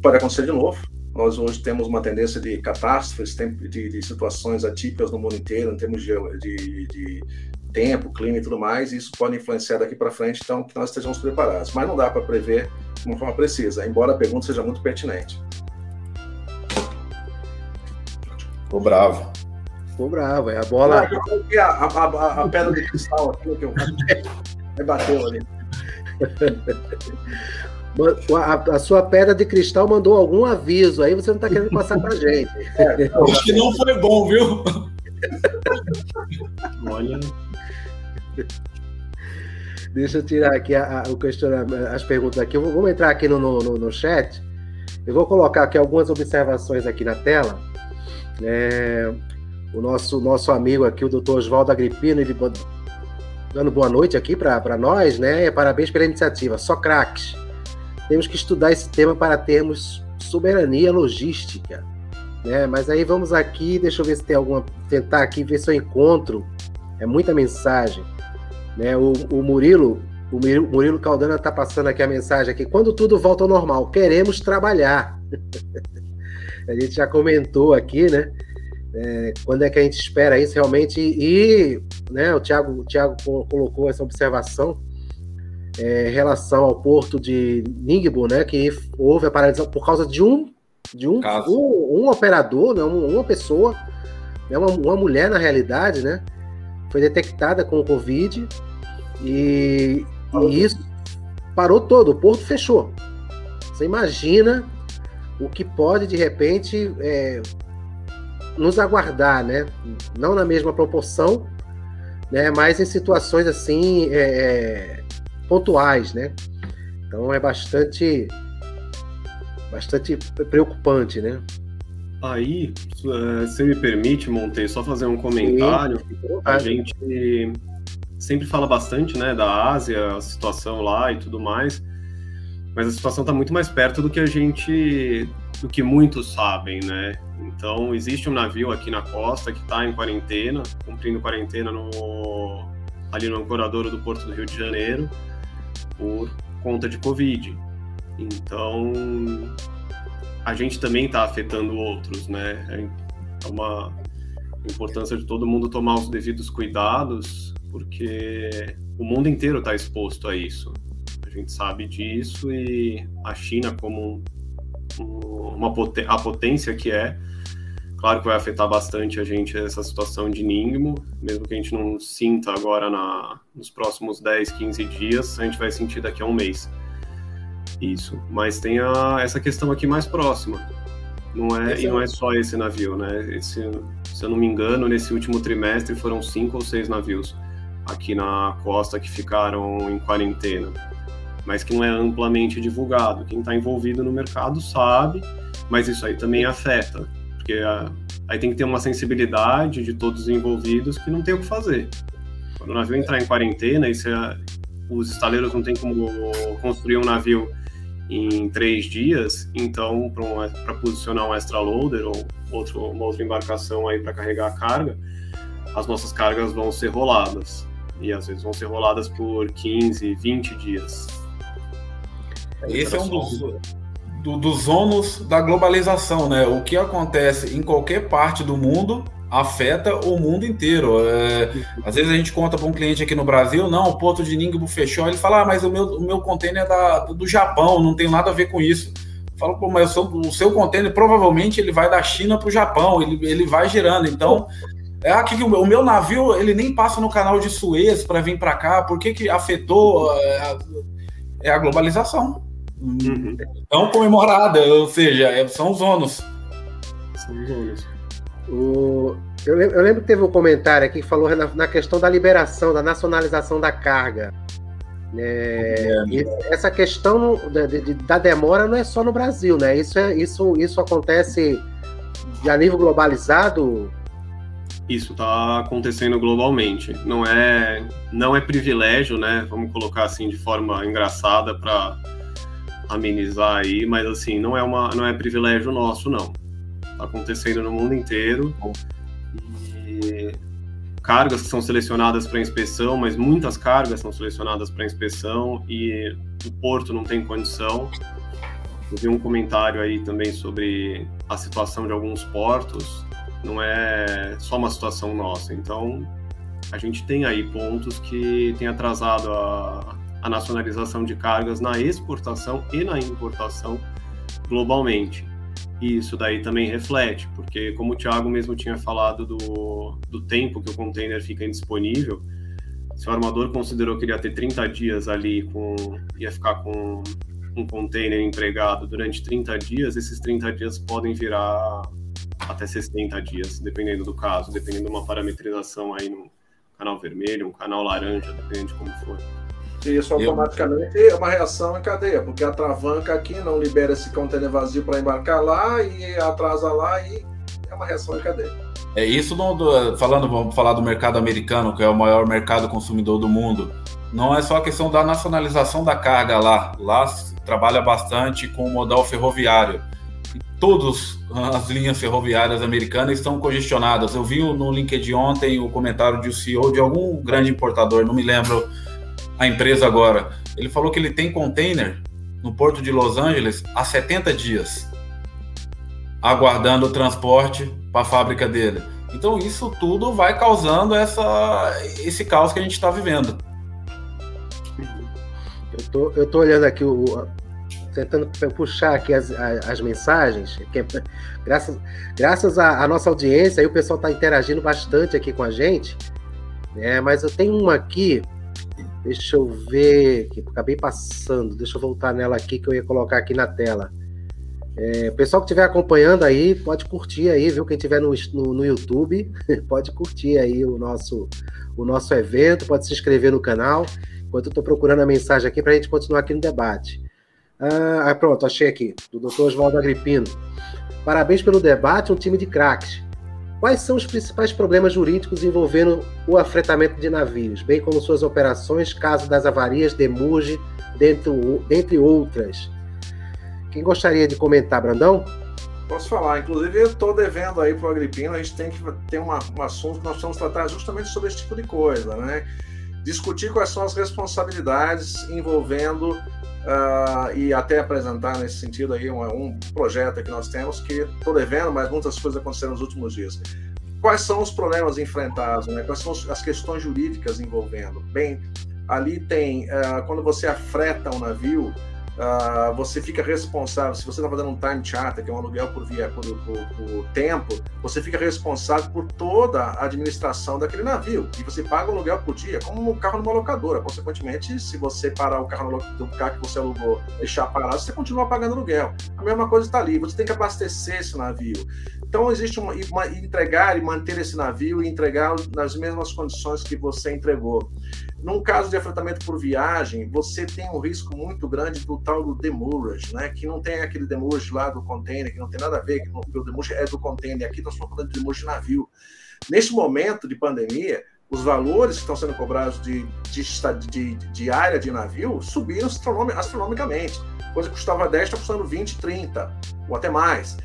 pode acontecer de novo. Nós hoje temos uma tendência de catástrofes, de, de situações atípicas no mundo inteiro, em termos de, de, de tempo, clima e tudo mais, e isso pode influenciar daqui para frente, então que nós estejamos preparados. Mas não dá para prever de uma forma precisa, embora a pergunta seja muito pertinente. Ficou bravo. Ficou bravo, é a bola. Ah, a, a, a, a, pedra de cristal aqui que eu bateu ali. A, a, sua pedra de cristal mandou algum aviso, aí você não está querendo passar para gente. É, Acho que não foi bom, viu? Olha. Deixa eu tirar aqui a, a, o questionamento, as perguntas aqui. Vamos entrar aqui no, no, no, chat. Eu vou colocar aqui algumas observações aqui na tela. É, o nosso, nosso amigo aqui, o doutor Oswaldo Agripino, ele dando boa noite aqui para nós, né? Parabéns pela iniciativa. Só craques. Temos que estudar esse tema para termos soberania logística. Né? Mas aí vamos aqui, deixa eu ver se tem alguma. Tentar aqui ver se eu encontro. É muita mensagem. Né? O, o Murilo, o Murilo Caldana está passando aqui a mensagem aqui. Quando tudo volta ao normal, queremos trabalhar. [LAUGHS] a gente já comentou aqui, né? É, quando é que a gente espera isso realmente? E né, o Tiago o Thiago colocou essa observação é, em relação ao porto de Ningbo, né, que houve a paralisação por causa de um de um, um, um, operador, né, uma pessoa, né, uma, uma mulher na realidade, né, foi detectada com o Covid e, e isso parou todo, o porto fechou. Você imagina o que pode de repente é, nos aguardar, né? Não na mesma proporção, né? Mas em situações assim é, é, pontuais, né? Então é bastante, bastante preocupante, né? Aí, se me permite, Montei, só fazer um comentário. Sim. A gente sempre fala bastante, né, da Ásia, a situação lá e tudo mais, mas a situação está muito mais perto do que a gente, do que muitos sabem, né? Então, existe um navio aqui na costa que está em quarentena, cumprindo quarentena no, ali no ancoradouro do Porto do Rio de Janeiro, por conta de Covid. Então, a gente também está afetando outros, né? É uma importância de todo mundo tomar os devidos cuidados, porque o mundo inteiro está exposto a isso. A gente sabe disso e a China, como uma a potência que é, Claro que vai afetar bastante a gente essa situação de Ningmo, mesmo que a gente não sinta agora na, nos próximos 10, 15 dias, a gente vai sentir daqui a um mês. Isso. Mas tem a, essa questão aqui mais próxima. Não é, e não é só esse navio, né? Esse, se eu não me engano, nesse último trimestre foram cinco ou seis navios aqui na costa que ficaram em quarentena, mas que não é amplamente divulgado. Quem está envolvido no mercado sabe, mas isso aí também afeta porque a, aí tem que ter uma sensibilidade de todos os envolvidos que não tem o que fazer. Quando o navio entrar em quarentena, e os estaleiros não têm como construir um navio em três dias, então para posicionar um extra loader ou outro, uma outra embarcação aí para carregar a carga, as nossas cargas vão ser roladas e às vezes vão ser roladas por 15, 20 dias. Esse é um dos, do, dos ônus da globalização, né? O que acontece em qualquer parte do mundo afeta o mundo inteiro. É, às vezes a gente conta para um cliente aqui no Brasil, não, o porto de Ningbo fechou, ele fala, ah, mas o meu, o meu container é da, do Japão, não tem nada a ver com isso. Fala, pô, mas o seu container provavelmente ele vai da China para o Japão, ele, ele vai girando. Então, é aqui que o meu navio ele nem passa no canal de Suez para vir para cá. Por que, que afetou? É, é a globalização. Uhum. Tão comemorada, ou seja, é, são os ônus. São os ônus. O... Eu, lembro, eu, lembro, que teve um comentário aqui que falou na, na, questão da liberação, da nacionalização da carga. É, essa questão da demora não é só no Brasil, né? Isso, é, isso, isso acontece a nível globalizado. Isso está acontecendo globalmente. Não é, não é privilégio, né? Vamos colocar assim de forma engraçada para amenizar aí, mas assim não é uma, não é privilégio nosso não. Está acontecendo no mundo inteiro. E cargas que são selecionadas para inspeção, mas muitas cargas são selecionadas para inspeção e o porto não tem condição. Eu vi um comentário aí também sobre a situação de alguns portos, não é só uma situação nossa. Então, a gente tem aí pontos que tem atrasado a, a nacionalização de cargas na exportação e na importação globalmente. E isso daí também reflete, porque como o Thiago mesmo tinha falado do, do tempo que o container fica indisponível, se o armador considerou que ele ia ter 30 dias ali, com, ia ficar com um container empregado durante 30 dias, esses 30 dias podem virar até 60 dias, dependendo do caso, dependendo de uma parametrização aí no canal vermelho, um canal laranja, dependendo de como for. Isso automaticamente é uma reação em cadeia, porque a travanca aqui não libera esse container vazio para embarcar lá e atrasa lá e é uma reação em cadeia. É isso não falando, vamos falar do mercado americano, que é o maior mercado consumidor do mundo. Não é só a questão da nacionalização da carga lá. Lá trabalha bastante com o modal ferroviário. E todas as linhas ferroviárias americanas estão congestionadas. Eu vi no LinkedIn ontem o comentário de um CEO de algum grande importador, não me lembro a empresa agora. Ele falou que ele tem container no porto de Los Angeles há 70 dias, aguardando o transporte para a fábrica dele. Então isso tudo vai causando essa, esse caos que a gente está vivendo. Eu tô, eu tô olhando aqui o, tentando puxar aqui as, as mensagens, que é, graças, graças à, à, nossa audiência, aí o pessoal está interagindo bastante aqui com a gente, né? Mas eu tenho uma aqui Deixa eu ver, que acabei passando. Deixa eu voltar nela aqui que eu ia colocar aqui na tela. É, pessoal que estiver acompanhando aí, pode curtir aí, viu? Quem estiver no, no, no, YouTube, [LAUGHS] pode curtir aí o nosso, o nosso evento, pode se inscrever no canal. Enquanto eu estou procurando a mensagem aqui para a gente continuar aqui no debate. Ah, pronto, achei aqui, do Dr. Oswaldo Agripino. Parabéns pelo debate, um time de craques. Quais são os principais problemas jurídicos envolvendo o afretamento de navios, bem como suas operações, caso das avarias, demurge, dentre, dentre outras? Quem gostaria de comentar, Brandão? Posso falar. Inclusive, eu estou devendo aí para o Agripino, a gente tem que ter uma, um assunto que nós vamos tratar justamente sobre esse tipo de coisa, né? Discutir quais são as responsabilidades envolvendo Uh, e até apresentar nesse sentido aí um, um projeto que nós temos que estou devendo, mas muitas coisas aconteceram nos últimos dias. Quais são os problemas enfrentados? Né? Quais são as questões jurídicas envolvendo? Bem, ali tem, uh, quando você afreta um navio, uh, você fica responsável. Se você está fazendo um time charter, que é um aluguel por via por, por, por, tempo, você fica responsável por toda a administração daquele navio e você paga o aluguel por dia, como um carro numa locadora. Consequentemente, se você parar o carro no carro que você alugou, deixar parado, você continua pagando aluguel. A mesma coisa está ali. Você tem que abastecer esse navio. Então existe uma, uma entregar e manter esse navio e entregar nas mesmas condições que você entregou. Num caso de afetamento por viagem, você tem um risco muito grande do tal do demurrage, né? Que não tem aquele demurrage lá do container, que não tem nada a ver, que o demurrage é do container. Aqui nós estamos falando de demurrage de navio. Neste momento de pandemia, os valores que estão sendo cobrados de, de, de, de área de navio subiram astronomicamente. Coisa que custava 10 está custando 20, 30, ou até mais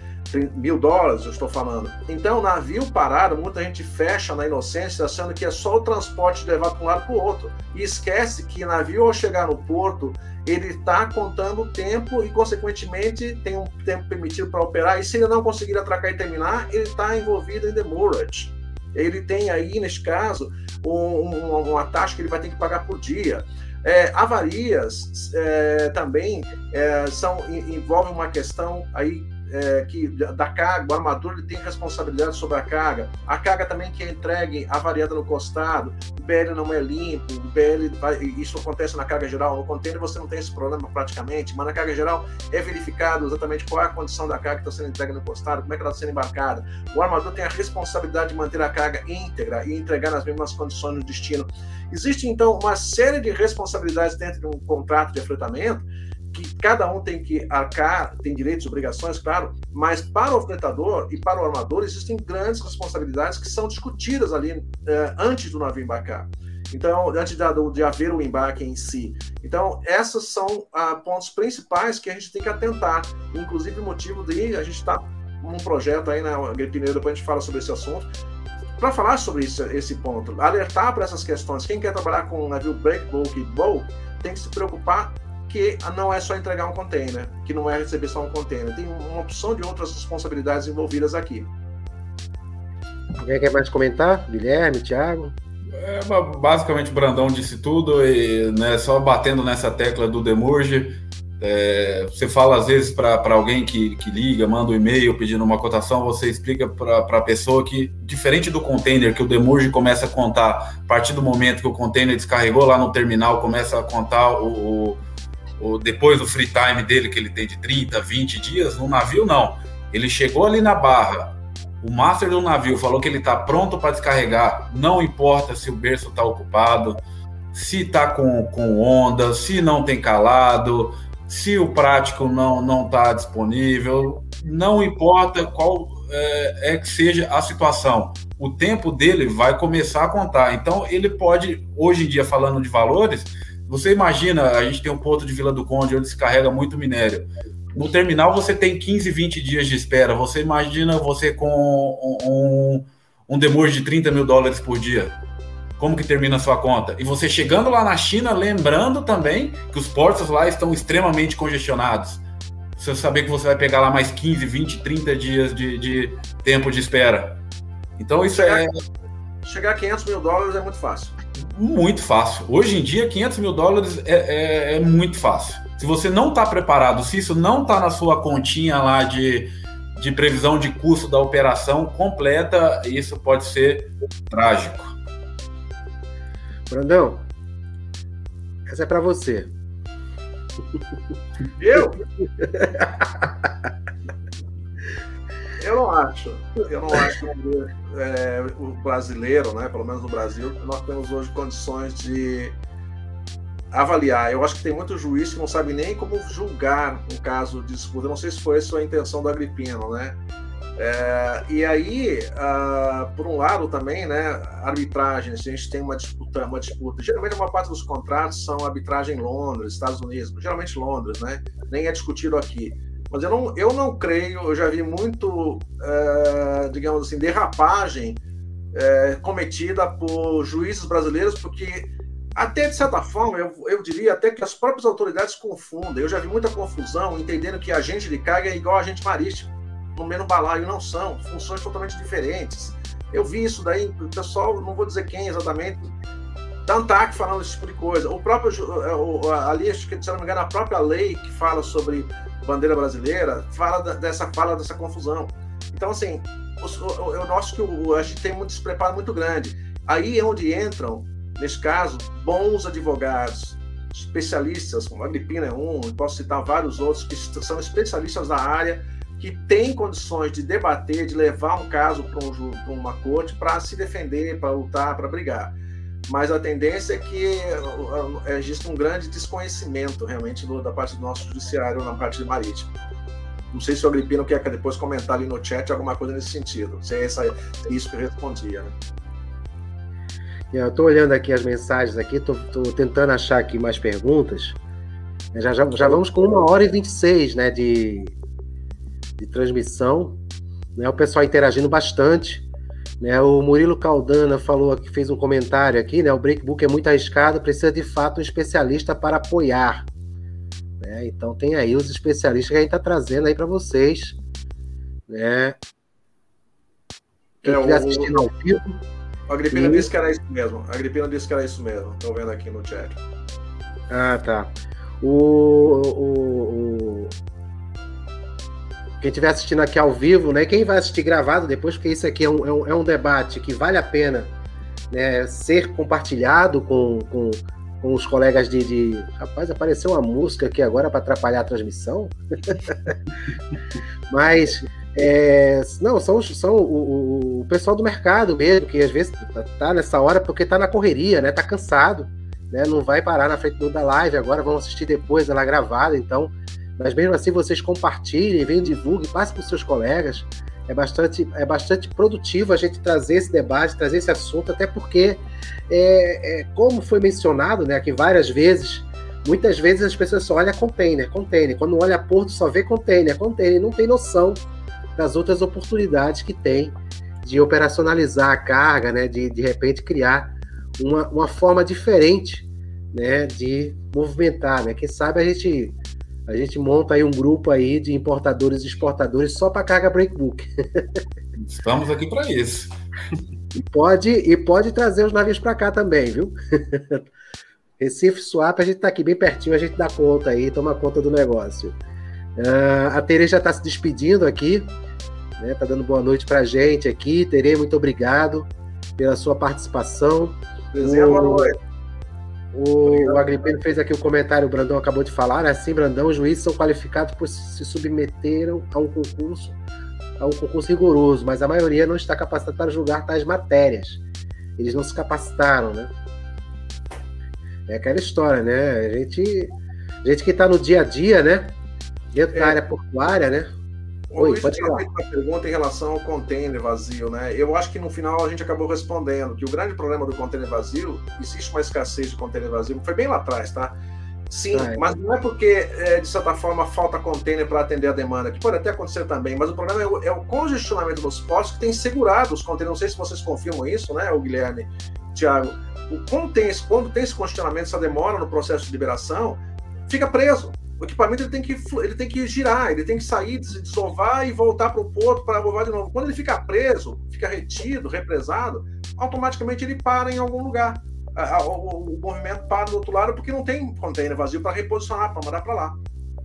mil dólares, eu estou falando. Então, navio parado, muita gente fecha na inocência, achando que é só o transporte levar para um lado para o outro. E esquece que navio, ao chegar no porto, ele está contando o tempo e, consequentemente, tem um tempo permitido para operar. E se ele não conseguir atracar e terminar, ele está envolvido em demurrage. Ele tem aí, neste caso, um, um, uma taxa que ele vai ter que pagar por dia. É, avarias é, também é, são, envolvem uma questão aí é, que da carga, o armador ele tem responsabilidade sobre a carga. A carga também que é entregue avariada no costado, o BL não é limpo, o BL vai, isso acontece na carga geral. No container você não tem esse problema praticamente, mas na carga geral é verificado exatamente qual é a condição da carga que está sendo entregue no costado, como é que ela está sendo embarcada. O armador tem a responsabilidade de manter a carga íntegra e entregar nas mesmas condições no destino. Existe então uma série de responsabilidades dentro de um contrato de afretamento que cada um tem que arcar, tem direitos obrigações, claro, mas para o fretador e para o armador existem grandes responsabilidades que são discutidas ali eh, antes do navio embarcar. Então, antes de, de haver o embarque em si. Então, esses são ah, pontos principais que a gente tem que atentar. Inclusive, motivo de a gente estar tá num projeto aí na né, Agripineiro, depois a gente fala sobre esse assunto, para falar sobre isso, esse ponto, alertar para essas questões. Quem quer trabalhar com um navio break, bulk e bulk tem que se preocupar que não é só entregar um container, que não é receber só um container. Tem uma opção de outras responsabilidades envolvidas aqui. Alguém quer mais comentar? Guilherme, Thiago? É, basicamente o Brandão disse tudo e né, só batendo nessa tecla do Demurge. É, você fala às vezes para alguém que, que liga, manda um e-mail pedindo uma cotação, você explica para a pessoa que, diferente do container, que o Demurge começa a contar a partir do momento que o container descarregou lá no terminal, começa a contar o, o o, depois do free time dele, que ele tem de 30, 20 dias, no navio não. Ele chegou ali na barra, o master do navio falou que ele está pronto para descarregar, não importa se o berço está ocupado, se está com, com onda, se não tem calado, se o prático não não está disponível, não importa qual é, é, que seja a situação, o tempo dele vai começar a contar. Então ele pode, hoje em dia falando de valores, você imagina, a gente tem um ponto de Vila do Conde onde se carrega muito minério. No terminal você tem 15, 20 dias de espera. Você imagina você com um, um de 30 mil dólares por dia. Como que termina a sua conta? E você chegando lá na China, lembrando também que os portos lá estão extremamente congestionados. Você saber que você vai pegar lá mais 15, 20, 30 dias de, de tempo de espera. Então isso chegar, é. Chegar a 500 mil dólares é muito fácil muito fácil. Hoje em dia, 500 mil dólares é, é, é muito fácil. Se você não está preparado, se isso não está na sua continha lá de, de previsão de custo da operação completa, isso pode ser trágico. Brandão, essa é para você. Eu? [LAUGHS] Eu não acho. Eu não acho que é, o brasileiro, né, pelo menos no Brasil, nós temos hoje condições de avaliar. Eu acho que tem muito juiz que não sabe nem como julgar um caso de disputa. Não sei se foi essa a intenção do Agripino, né? É, e aí, uh, por um lado também, né, arbitragem, se a gente tem uma disputa, uma disputa, geralmente uma parte dos contratos são arbitragem em Londres, Estados Unidos, geralmente Londres, né, nem é discutido aqui. Mas eu não, eu não creio, eu já vi muito, é, digamos assim, derrapagem é, cometida por juízes brasileiros, porque até de certa forma, eu, eu diria até que as próprias autoridades confundem. Eu já vi muita confusão entendendo que agente de carga é igual agente marítimo. No mesmo balaio não são, funções totalmente diferentes. Eu vi isso daí, o pessoal, não vou dizer quem exatamente, da ANTAC falando esse tipo de coisa. O próprio, é, ali, acho que, se não me engano, a própria lei que fala sobre bandeira brasileira, fala dessa fala dessa confusão. Então, assim, eu acho que a gente tem um despreparo muito grande. Aí é onde entram, nesse caso, bons advogados, especialistas, como a Agripina é um, posso citar vários outros que são especialistas da área, que têm condições de debater, de levar um caso para um, uma corte para se defender, para lutar, para brigar mas a tendência é que é, existe um grande desconhecimento realmente do, da parte do nosso judiciário na parte de marítimo. Não sei se o Agripino quer depois comentar ali no chat alguma coisa nesse sentido. Se é essa, isso que eu respondia, né? Eu estou olhando aqui as mensagens aqui, estou tentando achar aqui mais perguntas. Já, já, já vamos com uma hora e 26 né, de, de transmissão. Né, o pessoal interagindo bastante. Né, o Murilo Caldana falou que fez um comentário aqui, né? O Breakbook é muito arriscado, precisa de fato um especialista para apoiar. Né? Então tem aí os especialistas que a gente está trazendo aí para vocês. Né? Quem é, estiver assistindo ao vivo. A Agripina disse que era isso mesmo. A Agripina disse que era isso mesmo. Estou vendo aqui no chat. Ah, tá. O, o, o, quem estiver assistindo aqui ao vivo, né? Quem vai assistir gravado depois, porque isso aqui é um, é um, é um debate que vale a pena né, ser compartilhado com, com, com os colegas de, de, Rapaz, apareceu uma música aqui agora para atrapalhar a transmissão. [LAUGHS] Mas. É, não, são, são o, o, pessoal do mercado mesmo, que às vezes tá, tá nessa hora porque tá na correria, né? Tá cansado, né? Não vai parar na frente da live agora, vão assistir depois ela gravada, então. Mas mesmo assim, vocês compartilhem, venham, divulguem, passem para os seus colegas. É bastante, é bastante produtivo a gente trazer esse debate, trazer esse assunto, até porque, é, é, como foi mencionado né, aqui várias vezes, muitas vezes as pessoas só olham container, container. Quando olha Porto, só vê container, container, não tem noção das outras oportunidades que tem de operacionalizar a carga, né, de de repente criar uma, uma forma diferente né, de movimentar. Né? Quem sabe a gente a gente monta aí um grupo aí de importadores e exportadores só para carga breakbook. Estamos aqui para isso. E pode, e pode trazer os navios para cá também, viu? Recife Swap, a gente está aqui bem pertinho, a gente dá conta aí, toma conta do negócio. Uh, a Tere já está se despedindo aqui, né? Tá dando boa noite para a gente aqui. Tere, muito obrigado pela sua participação. Boa noite. O, o Agripino fez aqui o comentário, o Brandão acabou de falar, né? Assim, Brandão, os juízes são qualificados por se submeteram a um concurso, a um concurso rigoroso, mas a maioria não está capacitada para julgar tais matérias. Eles não se capacitaram, né? É aquela história, né? A gente, a gente que está no dia a dia, né? Dentro é. da área portuária, né? Oi, Luiz pode falar. uma pergunta em relação ao container vazio, né? Eu acho que no final a gente acabou respondendo que o grande problema do container vazio, existe uma escassez de container vazio, foi bem lá atrás, tá? Sim, ah, é. mas não é porque, é, de certa forma, falta container para atender a demanda, que pode até acontecer também, mas o problema é o, é o congestionamento dos postos que tem segurado os containers. Não sei se vocês confirmam isso, né, o Guilherme, Tiago. Quando tem, quando tem esse congestionamento, essa demora no processo de liberação, fica preso o equipamento ele tem, que, ele tem que girar, ele tem que sair, desovar e voltar para o porto para ovar de novo. Quando ele fica preso, fica retido, represado, automaticamente ele para em algum lugar. O movimento para do outro lado porque não tem container vazio para reposicionar, para mandar para lá.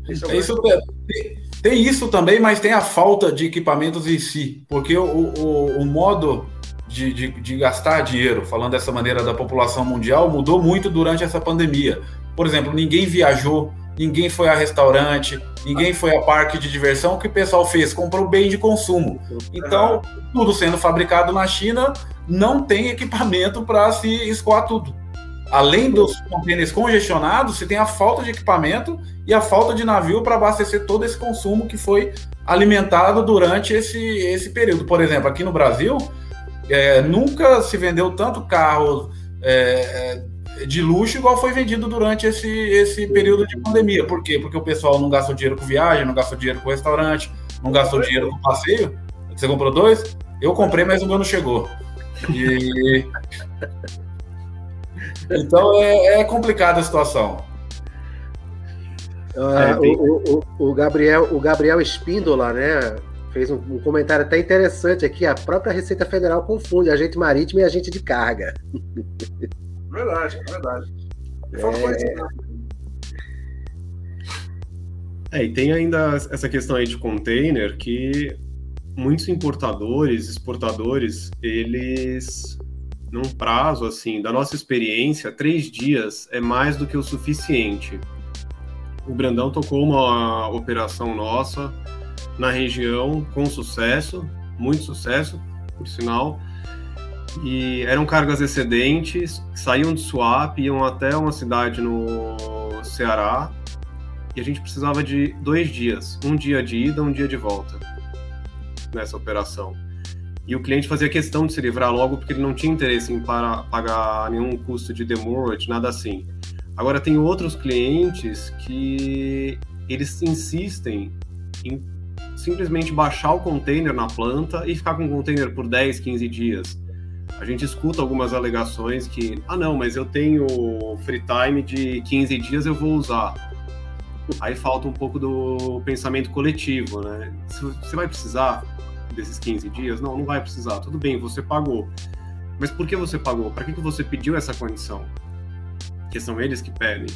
É isso tem, tem, isso também, mas tem a falta de equipamentos em si, porque o, o, o modo de, de, de, gastar dinheiro, falando dessa maneira da população mundial, mudou muito durante essa pandemia. Por exemplo, ninguém viajou ninguém foi a restaurante, ninguém foi a parque de diversão. O que o pessoal fez? Comprou bem de consumo. Então, tudo sendo fabricado na China, não tem equipamento para se escoar tudo. Além dos contêineres congestionados, se tem a falta de equipamento e a falta de navio para abastecer todo esse consumo que foi alimentado durante esse, esse período. Por exemplo, aqui no Brasil, é, nunca se vendeu tanto carro é, de luxo igual foi vendido durante esse, esse período de pandemia. Por quê? Porque o pessoal não gastou dinheiro com viagem, não gastou dinheiro com restaurante, não gastou dinheiro com passeio. Você comprou dois? Eu comprei, mas o meu não chegou. E... [LAUGHS] então é, é complicada a situação. Uh, o, o, o, Gabriel, o Gabriel Espíndola, né, fez um, um, comentário até interessante aqui. A própria Receita Federal confunde agente marítimo e agente de carga. [LAUGHS] Verdade, verdade. É... é, e tem ainda essa questão aí de container que muitos importadores, exportadores, eles num prazo assim, da nossa experiência, três dias é mais do que o suficiente. O Brandão tocou uma operação nossa na região com sucesso, muito sucesso, por sinal, e eram cargas excedentes, saíam de swap, iam até uma cidade no Ceará, e a gente precisava de dois dias, um dia de ida, um dia de volta nessa operação. E o cliente fazia questão de se livrar logo porque ele não tinha interesse em para, pagar nenhum custo de demurrage, nada assim. Agora tem outros clientes que eles insistem em simplesmente baixar o container na planta e ficar com o container por 10, 15 dias a gente escuta algumas alegações que, ah, não, mas eu tenho free time de 15 dias, eu vou usar. Aí falta um pouco do pensamento coletivo, né? Você vai precisar desses 15 dias? Não, não vai precisar. Tudo bem, você pagou. Mas por que você pagou? Para que, que você pediu essa condição? Que são eles que pedem.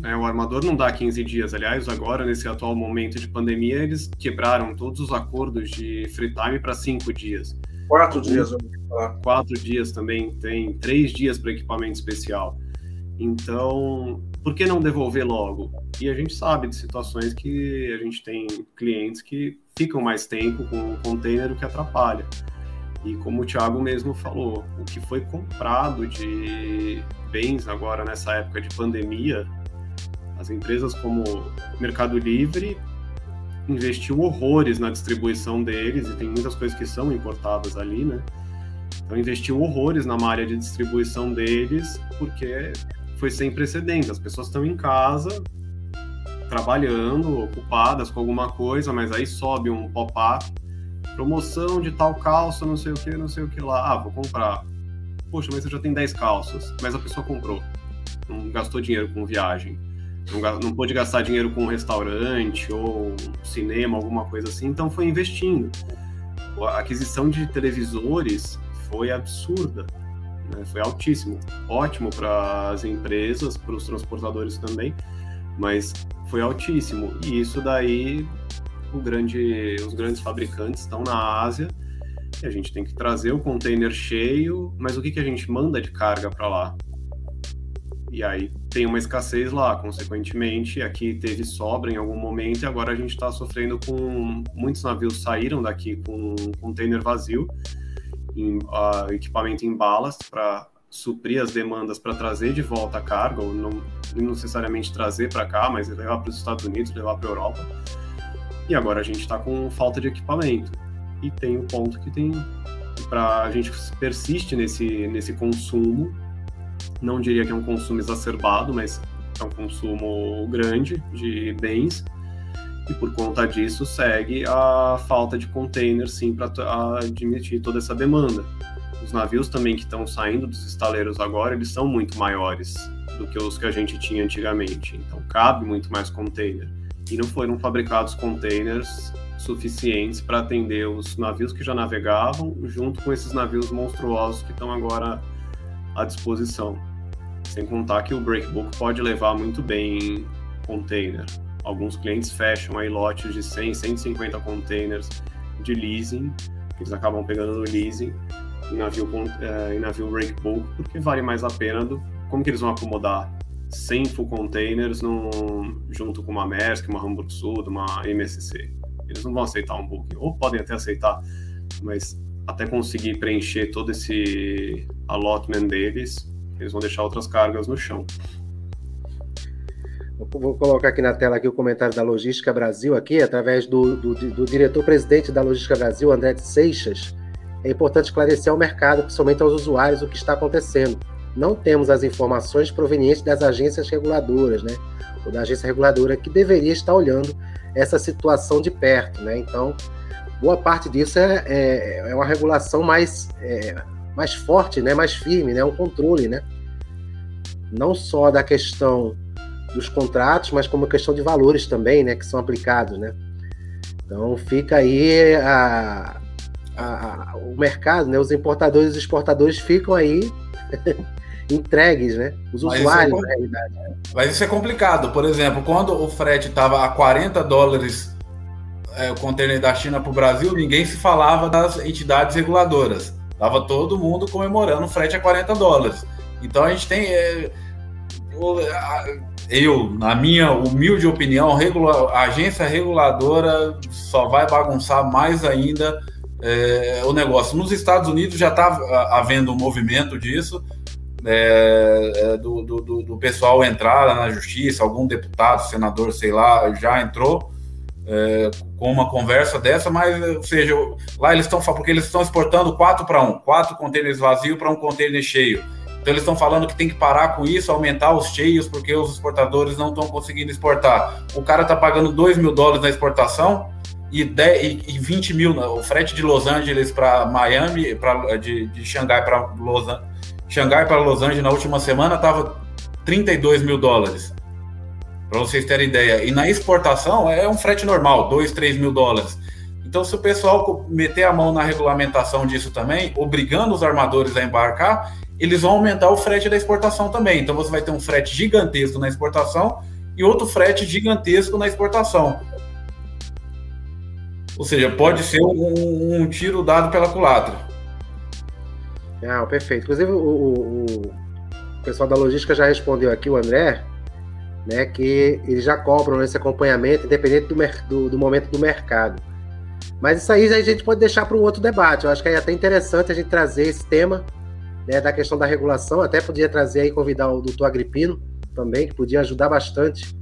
Né? O armador não dá 15 dias. Aliás, agora, nesse atual momento de pandemia, eles quebraram todos os acordos de free time para cinco dias. Quatro dias, eu falar. Quatro dias também tem, três dias para equipamento especial. Então, por que não devolver logo? E a gente sabe de situações que a gente tem clientes que ficam mais tempo com o container, o que atrapalha. E como o Thiago mesmo falou, o que foi comprado de bens agora nessa época de pandemia, as empresas como Mercado Livre investiu horrores na distribuição deles, e tem muitas coisas que são importadas ali, né? Então investiu horrores na área de distribuição deles, porque foi sem precedentes. As pessoas estão em casa, trabalhando, ocupadas com alguma coisa, mas aí sobe um pop-up, promoção de tal calça, não sei o que, não sei o que lá. Ah, vou comprar. Poxa, mas você já tem 10 calças, mas a pessoa comprou. Não gastou dinheiro com viagem. Não, não pôde gastar dinheiro com um restaurante ou cinema, alguma coisa assim, então foi investindo. A aquisição de televisores foi absurda, né? foi altíssimo. Ótimo para as empresas, para os transportadores também, mas foi altíssimo. E isso daí, grande, os grandes fabricantes estão na Ásia e a gente tem que trazer o container cheio, mas o que, que a gente manda de carga para lá? E aí tem uma escassez lá, consequentemente, aqui teve sobra em algum momento e agora a gente está sofrendo com muitos navios saíram daqui com um container vazio em, uh, equipamento em balas para suprir as demandas para trazer de volta a carga, ou não, não necessariamente trazer para cá, mas levar para os Estados Unidos, levar para a Europa. E agora a gente está com falta de equipamento. E tem um ponto que tem para a gente persiste nesse nesse consumo. Não diria que é um consumo exacerbado, mas é um consumo grande de bens e por conta disso segue a falta de containers sim para admitir toda essa demanda. Os navios também que estão saindo dos estaleiros agora, eles são muito maiores do que os que a gente tinha antigamente, então cabe muito mais container. E não foram fabricados containers suficientes para atender os navios que já navegavam, junto com esses navios monstruosos que estão agora à disposição. Sem contar que o breakbook pode levar muito bem container. Alguns clientes fecham aí lotes de 100, 150 containers de leasing, que eles acabam pegando no leasing em navio, é, em navio breakbook, porque vale mais a pena do como que eles vão acomodar 100 full containers num, junto com uma Maersk, uma Hamburg Sud, uma MSC. Eles não vão aceitar um booking, ou podem até aceitar, mas até conseguir preencher todo esse allotment deles, eles vão deixar outras cargas no chão. Vou colocar aqui na tela aqui o comentário da Logística Brasil, aqui, através do, do, do diretor-presidente da Logística Brasil, André Seixas. É importante esclarecer ao mercado, principalmente aos usuários, o que está acontecendo. Não temos as informações provenientes das agências reguladoras, né? Ou da agência reguladora que deveria estar olhando essa situação de perto, né? Então, boa parte disso é, é, é uma regulação mais, é, mais forte, né? Mais firme, né? Um controle, né? Não só da questão dos contratos, mas como questão de valores também, né, que são aplicados, né? Então fica aí a, a, a, o mercado, né? Os importadores e exportadores ficam aí [LAUGHS] entregues, né? Os mas usuários, é, na realidade. Mas isso é complicado. Por exemplo, quando o frete estava a 40 dólares é, o container da China para o Brasil, ninguém se falava das entidades reguladoras. Tava todo mundo comemorando o frete a 40 dólares. Então a gente tem. É, eu, na minha humilde opinião, a agência reguladora só vai bagunçar mais ainda é, o negócio. Nos Estados Unidos já está havendo um movimento disso, é, é, do, do, do, pessoal entrar na justiça, algum deputado, senador, sei lá, já entrou é, com uma conversa dessa, mas, ou seja, lá eles estão, porque eles estão exportando quatro para um, quatro contêineres vazios para um contêiner cheio. Então eles estão falando que tem que parar com isso, aumentar os cheios, porque os exportadores não estão conseguindo exportar. O cara está pagando 2 mil dólares na exportação e, 10, e 20 mil, o frete de Los Angeles para Miami, pra, de, de Xangai para Los, Xangai para Los Angeles na última semana estava 32 mil dólares. Para vocês terem ideia. E na exportação é um frete normal, 2, 3 mil dólares. Então, se o pessoal meter a mão na regulamentação disso também, obrigando os armadores a embarcar, eles vão aumentar o frete da exportação também. Então você vai ter um frete gigantesco na exportação e outro frete gigantesco na exportação. Ou seja, pode ser um, um tiro dado pela culatra. Ah, perfeito. Inclusive, o, o, o, pessoal da logística já respondeu aqui, o André, né, que eles já cobram esse acompanhamento, independente do, do, do momento do mercado. Mas isso aí a gente pode deixar para um outro debate. Eu acho que é até interessante a gente trazer esse tema né, da questão da regulação. Até podia trazer aí, convidar o doutor Agripino também, que podia ajudar bastante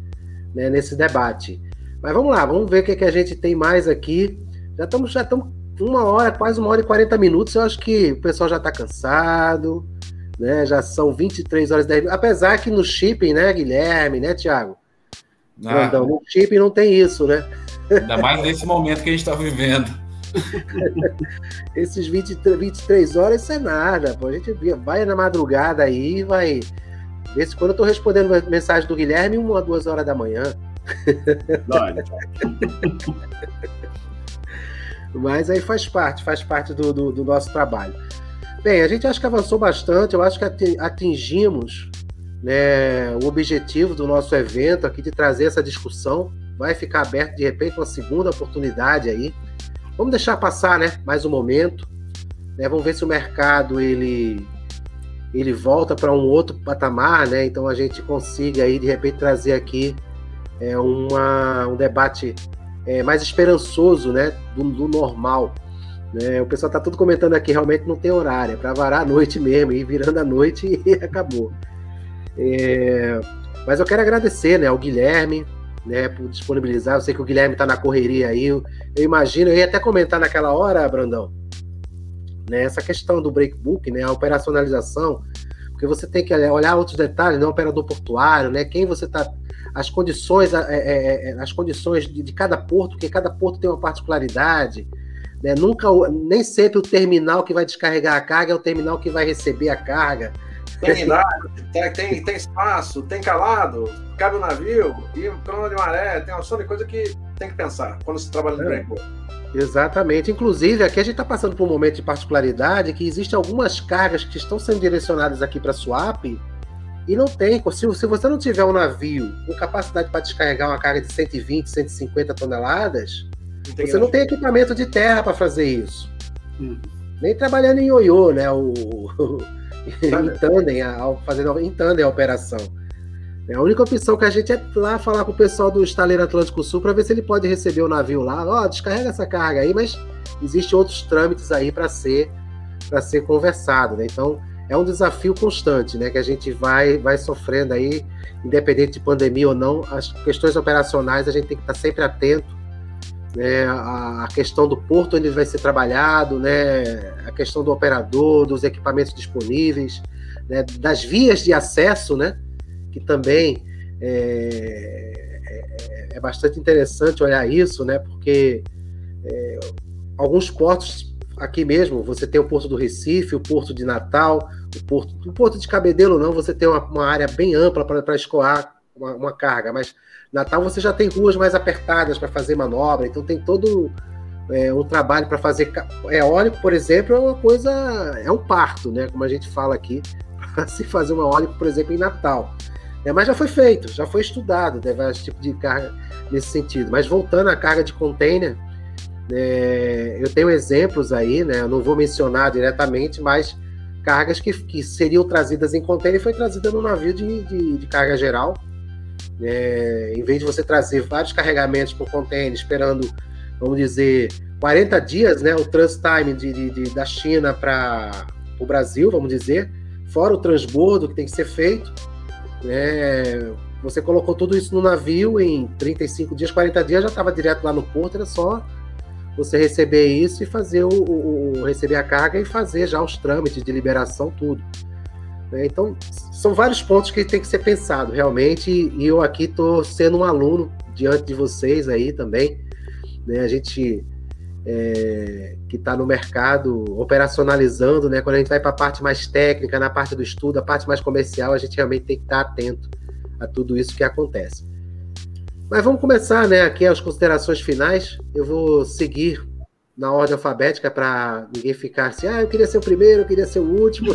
né, nesse debate. Mas vamos lá, vamos ver o que, que a gente tem mais aqui. Já estamos já uma hora, quase uma hora e 40 minutos. Eu acho que o pessoal já está cansado, né? Já são 23 horas e 10 minutos. Apesar que no shipping, né, Guilherme, né, Tiago? Ah, no shipping não tem isso, né? Ainda mais nesse momento que a gente está vivendo. [LAUGHS] Esses 20, 23 horas, isso é nada. Pô. A gente vai na madrugada aí vai. Vê quando eu estou respondendo mensagem do Guilherme, uma, duas horas da manhã. [LAUGHS] Mas aí faz parte, faz parte do, do, do, nosso trabalho. Bem, a gente acha que avançou bastante, eu acho que atingimos né, o objetivo do nosso evento aqui de trazer essa discussão. Vai ficar aberto de repente uma segunda oportunidade aí. Vamos deixar passar, né, mais um momento. Né, vamos ver se o mercado ele ele volta para um outro patamar, né? Então a gente consiga aí de repente trazer aqui é, uma, um debate é, mais esperançoso, né, do, do normal. Né? O pessoal está tudo comentando aqui, realmente não tem horário, é para varar a noite mesmo, ir virando a noite [LAUGHS] e acabou. É, mas eu quero agradecer né, ao Guilherme né, por disponibilizar. Eu sei que o Guilherme está na correria aí. Eu, eu, imagino, eu ia até comentar naquela hora, Brandão, né, essa questão do breakbook, né, a operacionalização, porque você tem que olhar outros detalhes, né, operador portuário, né, quem você está as condições, é, é, é, as condições de, de, cada porto, porque cada porto tem uma particularidade. Né? Nunca, nem sempre o terminal que vai descarregar a carga é o terminal que vai receber a carga. Tem idade, tem, tem, tem, espaço, tem calado, cabe o navio, e crono de maré, tem uma série de coisa que tem que pensar quando se trabalha no é. Exatamente. Inclusive, aqui a gente está passando por um momento de particularidade que existem algumas cargas que estão sendo direcionadas aqui para swap e não tem, se, se você não tiver um navio com capacidade para descarregar uma carga de 120, 150 toneladas, não você não tem equipamento de terra para fazer isso. Hum. Nem trabalhando em ioiô, né? O, [LAUGHS] em tandem, a, fazendo em tandem a operação. É, a única opção que a gente é lá falar com o pessoal do Estaleiro Atlântico Sul para ver se ele pode receber o navio lá. Ó, oh, descarrega essa carga aí, mas existem outros trâmites aí para ser para ser conversado, né? Então, é um desafio constante, né? Que a gente vai, vai sofrendo aí, independente de pandemia ou não, as questões operacionais a gente tem que estar sempre atento, né? A, questão do porto onde vai ser trabalhado, né? A questão do operador, dos equipamentos disponíveis, né? Das vias de acesso, né? Que também é, é, é bastante interessante olhar isso, né? Porque é, alguns portos aqui mesmo, você tem o Porto do Recife, o Porto de Natal, o Porto, o Porto de Cabedelo não, você tem uma, uma área bem ampla para escoar uma, uma, carga, mas Natal você já tem ruas mais apertadas para fazer manobra, então tem todo é, um trabalho para fazer eólico, por exemplo, é uma coisa, é um parto, né, como a gente fala aqui, [LAUGHS] para se fazer um eólico, por exemplo, em Natal. É, mas já foi feito, já foi estudado, né, esse tipo de carga nesse sentido. Mas voltando à carga de container, é, eu tenho exemplos aí, né? Eu não vou mencionar diretamente, mas cargas que, que seriam trazidas em container foi trazida no navio de, de, de carga geral. É, em vez de você trazer vários carregamentos por container, esperando, vamos dizer, 40 dias, né? O trans time de, de, de da China para o Brasil, vamos dizer, fora o transbordo que tem que ser feito. Né? Você colocou tudo isso no navio em 35 dias, 40 dias, já estava direto lá no porto, era só você receber isso e fazer o, o, o, receber a carga e fazer já os trâmites de liberação, tudo. Né? Então, são vários pontos que tem que ser pensado realmente, e eu aqui estou sendo um aluno diante de vocês aí também. Né? A gente é, que está no mercado operacionalizando, né? quando a gente vai para a parte mais técnica, na parte do estudo, a parte mais comercial, a gente realmente tem que estar tá atento a tudo isso que acontece. Mas vamos começar, né? Aqui as considerações finais. Eu vou seguir na ordem alfabética para ninguém ficar assim, ah, eu queria ser o primeiro, eu queria ser o último.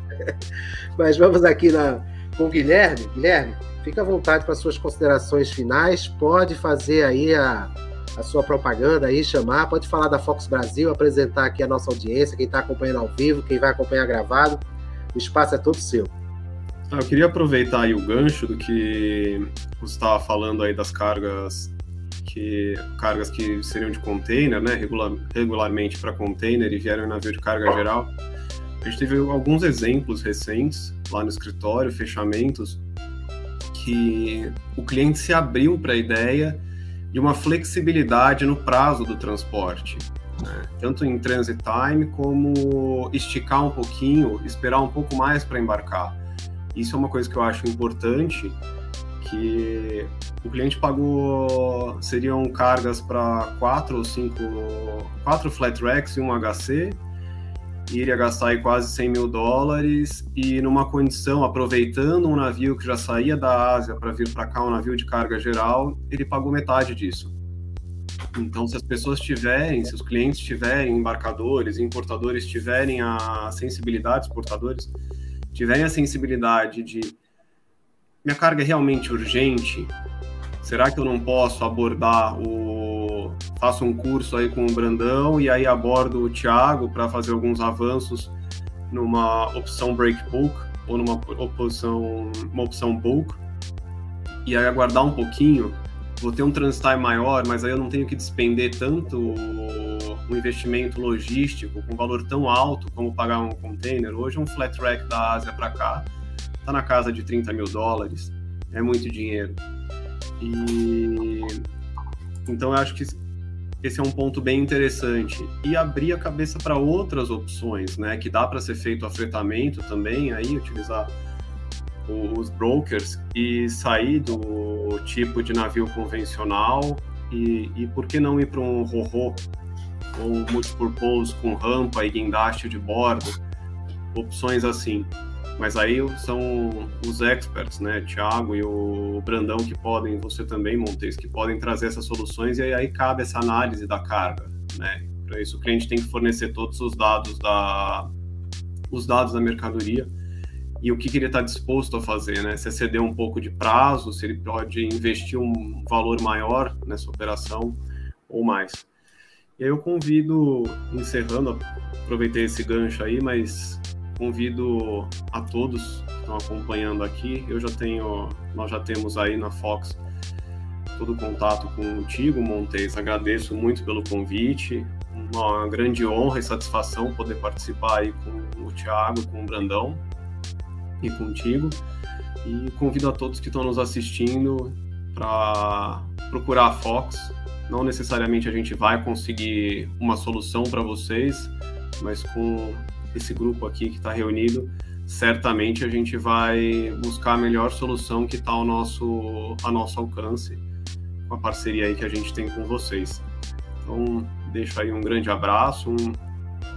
[LAUGHS] Mas vamos aqui na, com o Guilherme. Guilherme, fica à vontade para suas considerações finais. Pode fazer aí a, a sua propaganda aí, chamar, pode falar da Fox Brasil, apresentar aqui a nossa audiência, quem está acompanhando ao vivo, quem vai acompanhar gravado. O espaço é todo seu. Ah, eu queria aproveitar aí o gancho do que você estava falando aí das cargas que cargas que seriam de container, né, regular, regularmente para container e vieram em navio de carga geral. A gente teve alguns exemplos recentes lá no escritório, fechamentos, que o cliente se abriu para a ideia de uma flexibilidade no prazo do transporte, né? tanto em transit time como esticar um pouquinho, esperar um pouco mais para embarcar. Isso é uma coisa que eu acho importante, que o cliente pagou seriam cargas para quatro ou cinco, quatro flat racks e um HC, e iria gastar aí quase 100 mil dólares e numa condição, aproveitando um navio que já saía da Ásia para vir para cá, um navio de carga geral, ele pagou metade disso. Então, se as pessoas tiverem, se os clientes tiverem, embarcadores, importadores tiverem a sensibilidade, exportadores tiverem a sensibilidade de minha carga é realmente urgente, será que eu não posso abordar o. Faço um curso aí com o Brandão e aí abordo o Thiago para fazer alguns avanços numa opção break bulk ou numa opção, uma opção bulk e aí aguardar um pouquinho, vou ter um transit maior, mas aí eu não tenho que despender tanto um investimento logístico com valor tão alto como pagar um container. Hoje um flat rack da Ásia para cá está na casa de 30 mil dólares, é muito dinheiro. E então eu acho que esse é um ponto bem interessante e abrir a cabeça para outras opções, né? Que dá para ser feito afetamento também, aí utilizar os brokers e sair do tipo de navio convencional e, e por que não ir para um ro ou multipurpose com rampa e guindaste de bordo, opções assim. Mas aí são os experts, né, Thiago e o Brandão que podem, você também, Montes, que podem trazer essas soluções e aí cabe essa análise da carga, né? Para isso o cliente tem que fornecer todos os dados da os dados da mercadoria e o que, que ele está disposto a fazer, né? Se ceder um pouco de prazo, se ele pode investir um valor maior nessa operação ou mais. E aí eu convido, encerrando, aproveitei esse gancho aí, mas convido a todos que estão acompanhando aqui. Eu já tenho, nós já temos aí na Fox todo o contato contigo, Montes. Agradeço muito pelo convite. Uma grande honra e satisfação poder participar aí com o Thiago, com o Brandão e contigo. E convido a todos que estão nos assistindo para procurar a Fox. Não necessariamente a gente vai conseguir uma solução para vocês, mas com esse grupo aqui que está reunido, certamente a gente vai buscar a melhor solução que está ao nosso, a nosso alcance, com a parceria aí que a gente tem com vocês. Então, deixo aí um grande abraço, um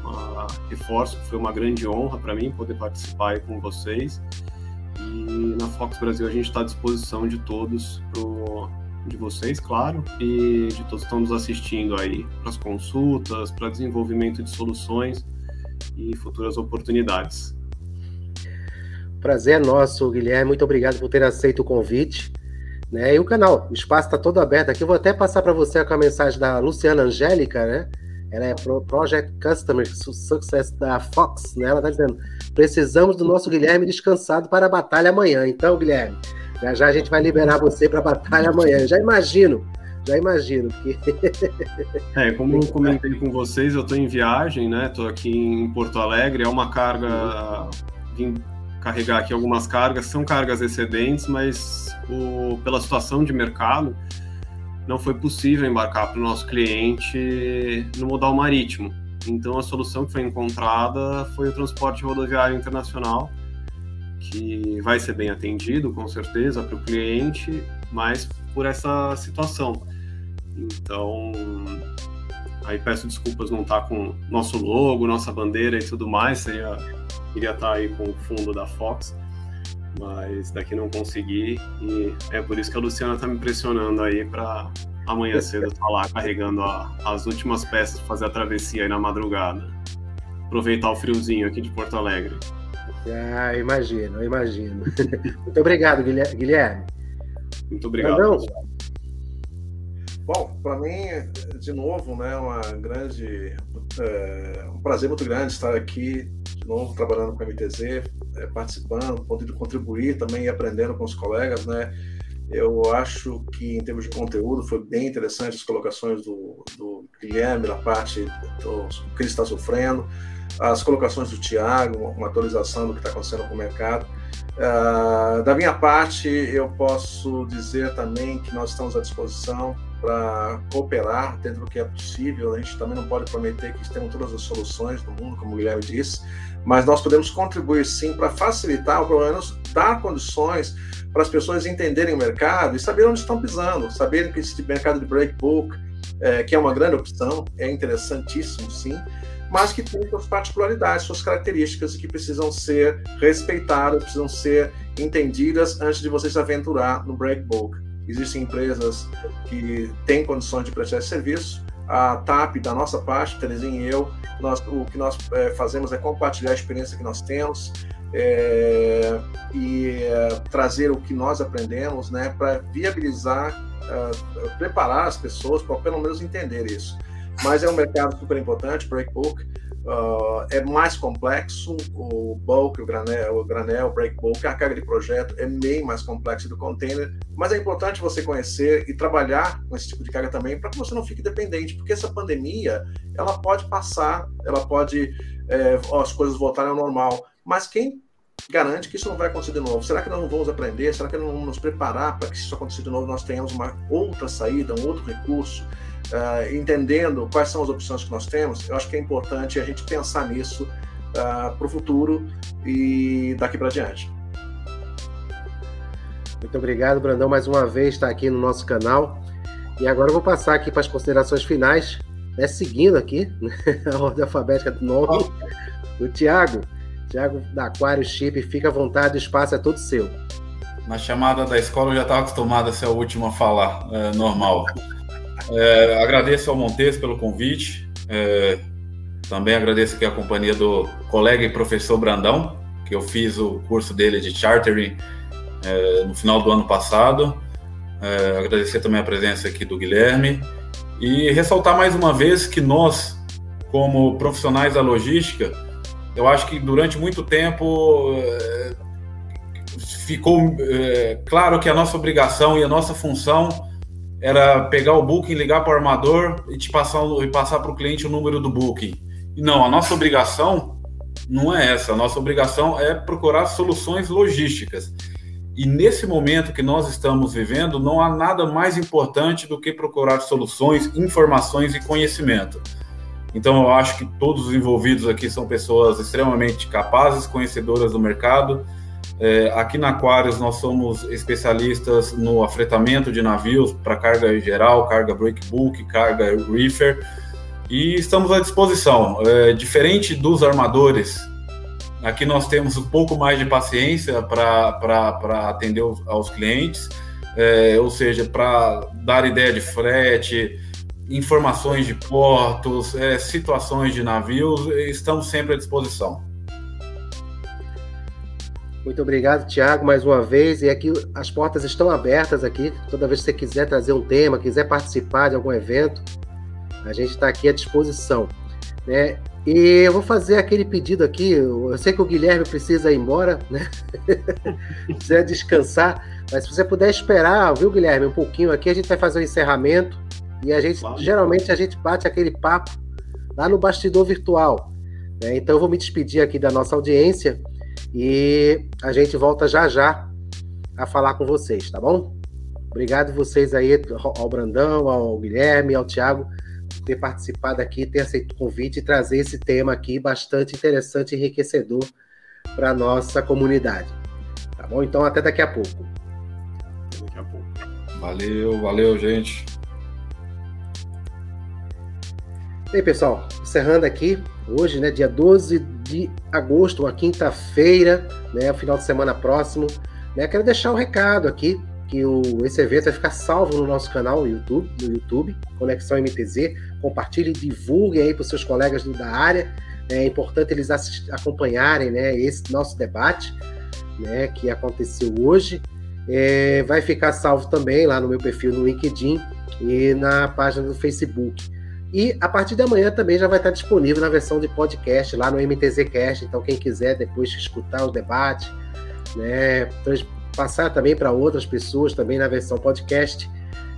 uma, reforço que foi uma grande honra para mim poder participar aí com vocês. E na Fox Brasil a gente está à disposição de todos, pro, de vocês, claro, e de todos que estão nos assistindo aí para as consultas, para desenvolvimento de soluções e futuras oportunidades. Prazer é nosso, Guilherme. Muito obrigado por ter aceito o convite. Né? E o canal, o espaço está todo aberto aqui. Eu vou até passar para você com a mensagem da Luciana Angélica, né? Ela é Project Customer Success da Fox, né? Ela está dizendo: precisamos do nosso Guilherme descansado para a batalha amanhã. Então, Guilherme, já já a gente vai liberar você para a batalha amanhã. Eu já imagino já imagino. Que... é, como eu comentei com vocês, eu estou em viagem, né? Estou aqui em Porto Alegre, é uma carga. Vim carregar aqui algumas cargas, são cargas excedentes, mas o, pela situação de mercado, não foi possível embarcar para o nosso cliente no modal marítimo. Então a solução que foi encontrada foi o transporte rodoviário internacional, que vai ser bem atendido, com certeza, para o cliente, mas por essa situação. Então, aí peço desculpas não estar tá com nosso logo, nossa bandeira e tudo mais, seria, iria estar aí com o fundo da Fox, mas daqui não consegui e é por isso que a Luciana está me pressionando aí para amanhã [LAUGHS] cedo estar tá lá carregando a, as últimas peças para fazer a travessia aí na madrugada. Aproveitar o friozinho aqui de Porto Alegre. Ah, imagino, imagino. [LAUGHS] Muito obrigado, Guilherme. Muito obrigado. Bom, para mim, de novo, né, uma grande, é, um prazer muito grande estar aqui de novo trabalhando com a MTZ, é, participando, podendo contribuir também e aprendendo com os colegas, né. Eu acho que em termos de conteúdo foi bem interessante as colocações do, do Guilherme na parte do que ele está sofrendo, as colocações do Tiago, uma atualização do que está acontecendo com o mercado. Uh, da minha parte, eu posso dizer também que nós estamos à disposição para cooperar dentro do que é possível. A gente também não pode prometer que temos todas as soluções do mundo, como o Guilherme disse, mas nós podemos contribuir sim para facilitar, ou pelo menos dar condições para as pessoas entenderem o mercado e saberem onde estão pisando, saberem que esse mercado de break book, é, que é uma grande opção, é interessantíssimo sim, mas que tem suas particularidades, suas características que precisam ser respeitadas, precisam ser entendidas antes de você se aventurar no break book. Existem empresas que têm condições de prestar esse serviço. A TAP, da nossa parte, Terezinha e eu, nós, o que nós é, fazemos é compartilhar a experiência que nós temos é, e é, trazer o que nós aprendemos né, para viabilizar, preparar as pessoas para pelo menos entender isso. Mas é um mercado super importante, breakbook. Uh, é mais complexo, o bulk, o granel, o granel, a carga de projeto é bem mais complexo do container, mas é importante você conhecer e trabalhar com esse tipo de carga também para que você não fique dependente, porque essa pandemia ela pode passar, ela pode é, as coisas voltarem ao normal, mas quem garante que isso não vai acontecer de novo? Será que nós não vamos aprender? Será que não vamos nos preparar para que isso aconteça de novo? Nós tenhamos uma outra saída, um outro recurso? Uh, entendendo quais são as opções que nós temos, eu acho que é importante a gente pensar nisso uh, ah, para o futuro e daqui para diante. Muito obrigado, Brandão, mais uma vez está aqui no nosso canal. E agora eu vou passar aqui para as considerações finais, né, seguindo aqui né, [LAUGHS] a ordem alfabética do nome. O Tiago, Tiago da Aquário Chip, fica à vontade, o espaço é todo seu. Na chamada da escola eu já estava acostumado a ser o último a falar, é normal. É, agradeço ao Montes pelo convite. É, também agradeço aqui a companhia do colega e professor Brandão, que eu fiz o curso dele de chartering é, no final do ano passado. É, agradecer também a presença aqui do Guilherme e ressaltar mais uma vez que nós, como profissionais da logística, eu acho que durante muito tempo é, ficou é, claro que a nossa obrigação e a nossa função era pegar o booking, ligar para o armador e te passar e passar para o cliente o número do booking. Não, a nossa obrigação não é essa. A nossa obrigação é procurar soluções logísticas. E nesse momento que nós estamos vivendo, não há nada mais importante do que procurar soluções, informações e conhecimento. Então, eu acho que todos os envolvidos aqui são pessoas extremamente capazes, conhecedoras do mercado é, aqui na Aquarius nós somos especialistas no afretamento de navios para carga geral, carga breakbook, carga reefer e estamos à disposição. É, diferente dos armadores, aqui nós temos um pouco mais de paciência para atender os, aos clientes, é, ou seja, para dar ideia de frete, informações de portos, é, situações de navios, estamos sempre à disposição. Muito obrigado, Tiago, mais uma vez. E aqui as portas estão abertas aqui. Toda vez que você quiser trazer um tema, quiser participar de algum evento, a gente está aqui à disposição. Né? E eu vou fazer aquele pedido aqui. Eu sei que o Guilherme precisa ir embora, né? [LAUGHS] precisa descansar. Mas se você puder esperar, viu, Guilherme, um pouquinho aqui, a gente vai fazer o um encerramento. E a gente, geralmente, a gente bate aquele papo lá no bastidor virtual. Né? Então eu vou me despedir aqui da nossa audiência. E a gente volta já já a falar com vocês, tá bom? Obrigado vocês aí, ao Brandão, ao Guilherme, ao Thiago, por ter participado aqui, ter aceito o convite e trazer esse tema aqui bastante interessante e enriquecedor para a nossa comunidade. Tá bom? Então, até daqui a pouco. Daqui a pouco. Valeu, valeu, gente. Bem, pessoal, encerrando aqui, hoje, né, dia 12 de agosto, uma quinta-feira, né, o final de semana próximo, né, quero deixar um recado aqui, que o, esse evento vai ficar salvo no nosso canal no YouTube, no YouTube, Conexão MTZ. Compartilhe, divulgue aí para os seus colegas do, da área. É importante eles acompanharem né, esse nosso debate né, que aconteceu hoje. É, vai ficar salvo também lá no meu perfil no LinkedIn e na página do Facebook. E a partir de amanhã também já vai estar disponível na versão de podcast lá no MTZcast. Então, quem quiser depois escutar o debate, né, passar também para outras pessoas também na versão podcast.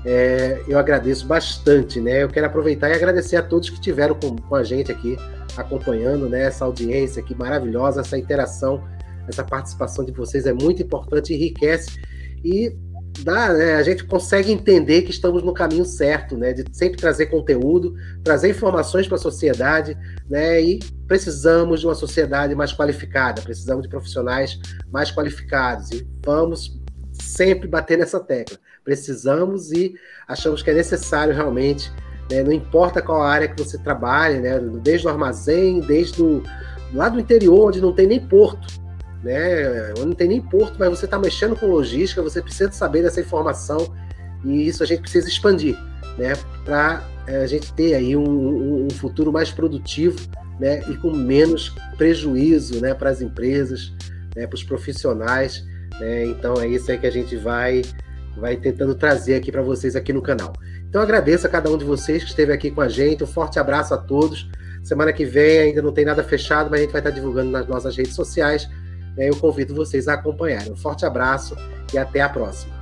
É, eu agradeço bastante, né? Eu quero aproveitar e agradecer a todos que estiveram com, com a gente aqui, acompanhando né, essa audiência aqui maravilhosa, essa interação, essa participação de vocês é muito importante, enriquece e dá, né, a gente consegue entender que estamos no caminho certo, né? De sempre trazer conteúdo, trazer informações para a sociedade, né? E precisamos de uma sociedade mais qualificada, precisamos de profissionais mais qualificados e vamos sempre bater nessa tecla. Precisamos e achamos que é necessário realmente, né? não importa qual área que você trabalhe, né? Desde o armazém, desde o, lá do interior, onde não tem nem porto, né? Não tem nem porto, mas você está mexendo com logística, você precisa saber dessa informação e isso a gente precisa expandir, né? Para é, a gente ter aí um, um, futuro mais produtivo, né? E com menos prejuízo, né? Para as empresas, né? Para os profissionais, né? Então é isso aí que a gente vai vai tentando trazer aqui para vocês aqui no canal. Então agradeço a cada um de vocês que esteve aqui com a gente. Um forte abraço a todos. Semana que vem ainda não tem nada fechado, mas a gente vai estar divulgando nas nossas redes sociais. Eu convido vocês a acompanharem. Um forte abraço e até a próxima.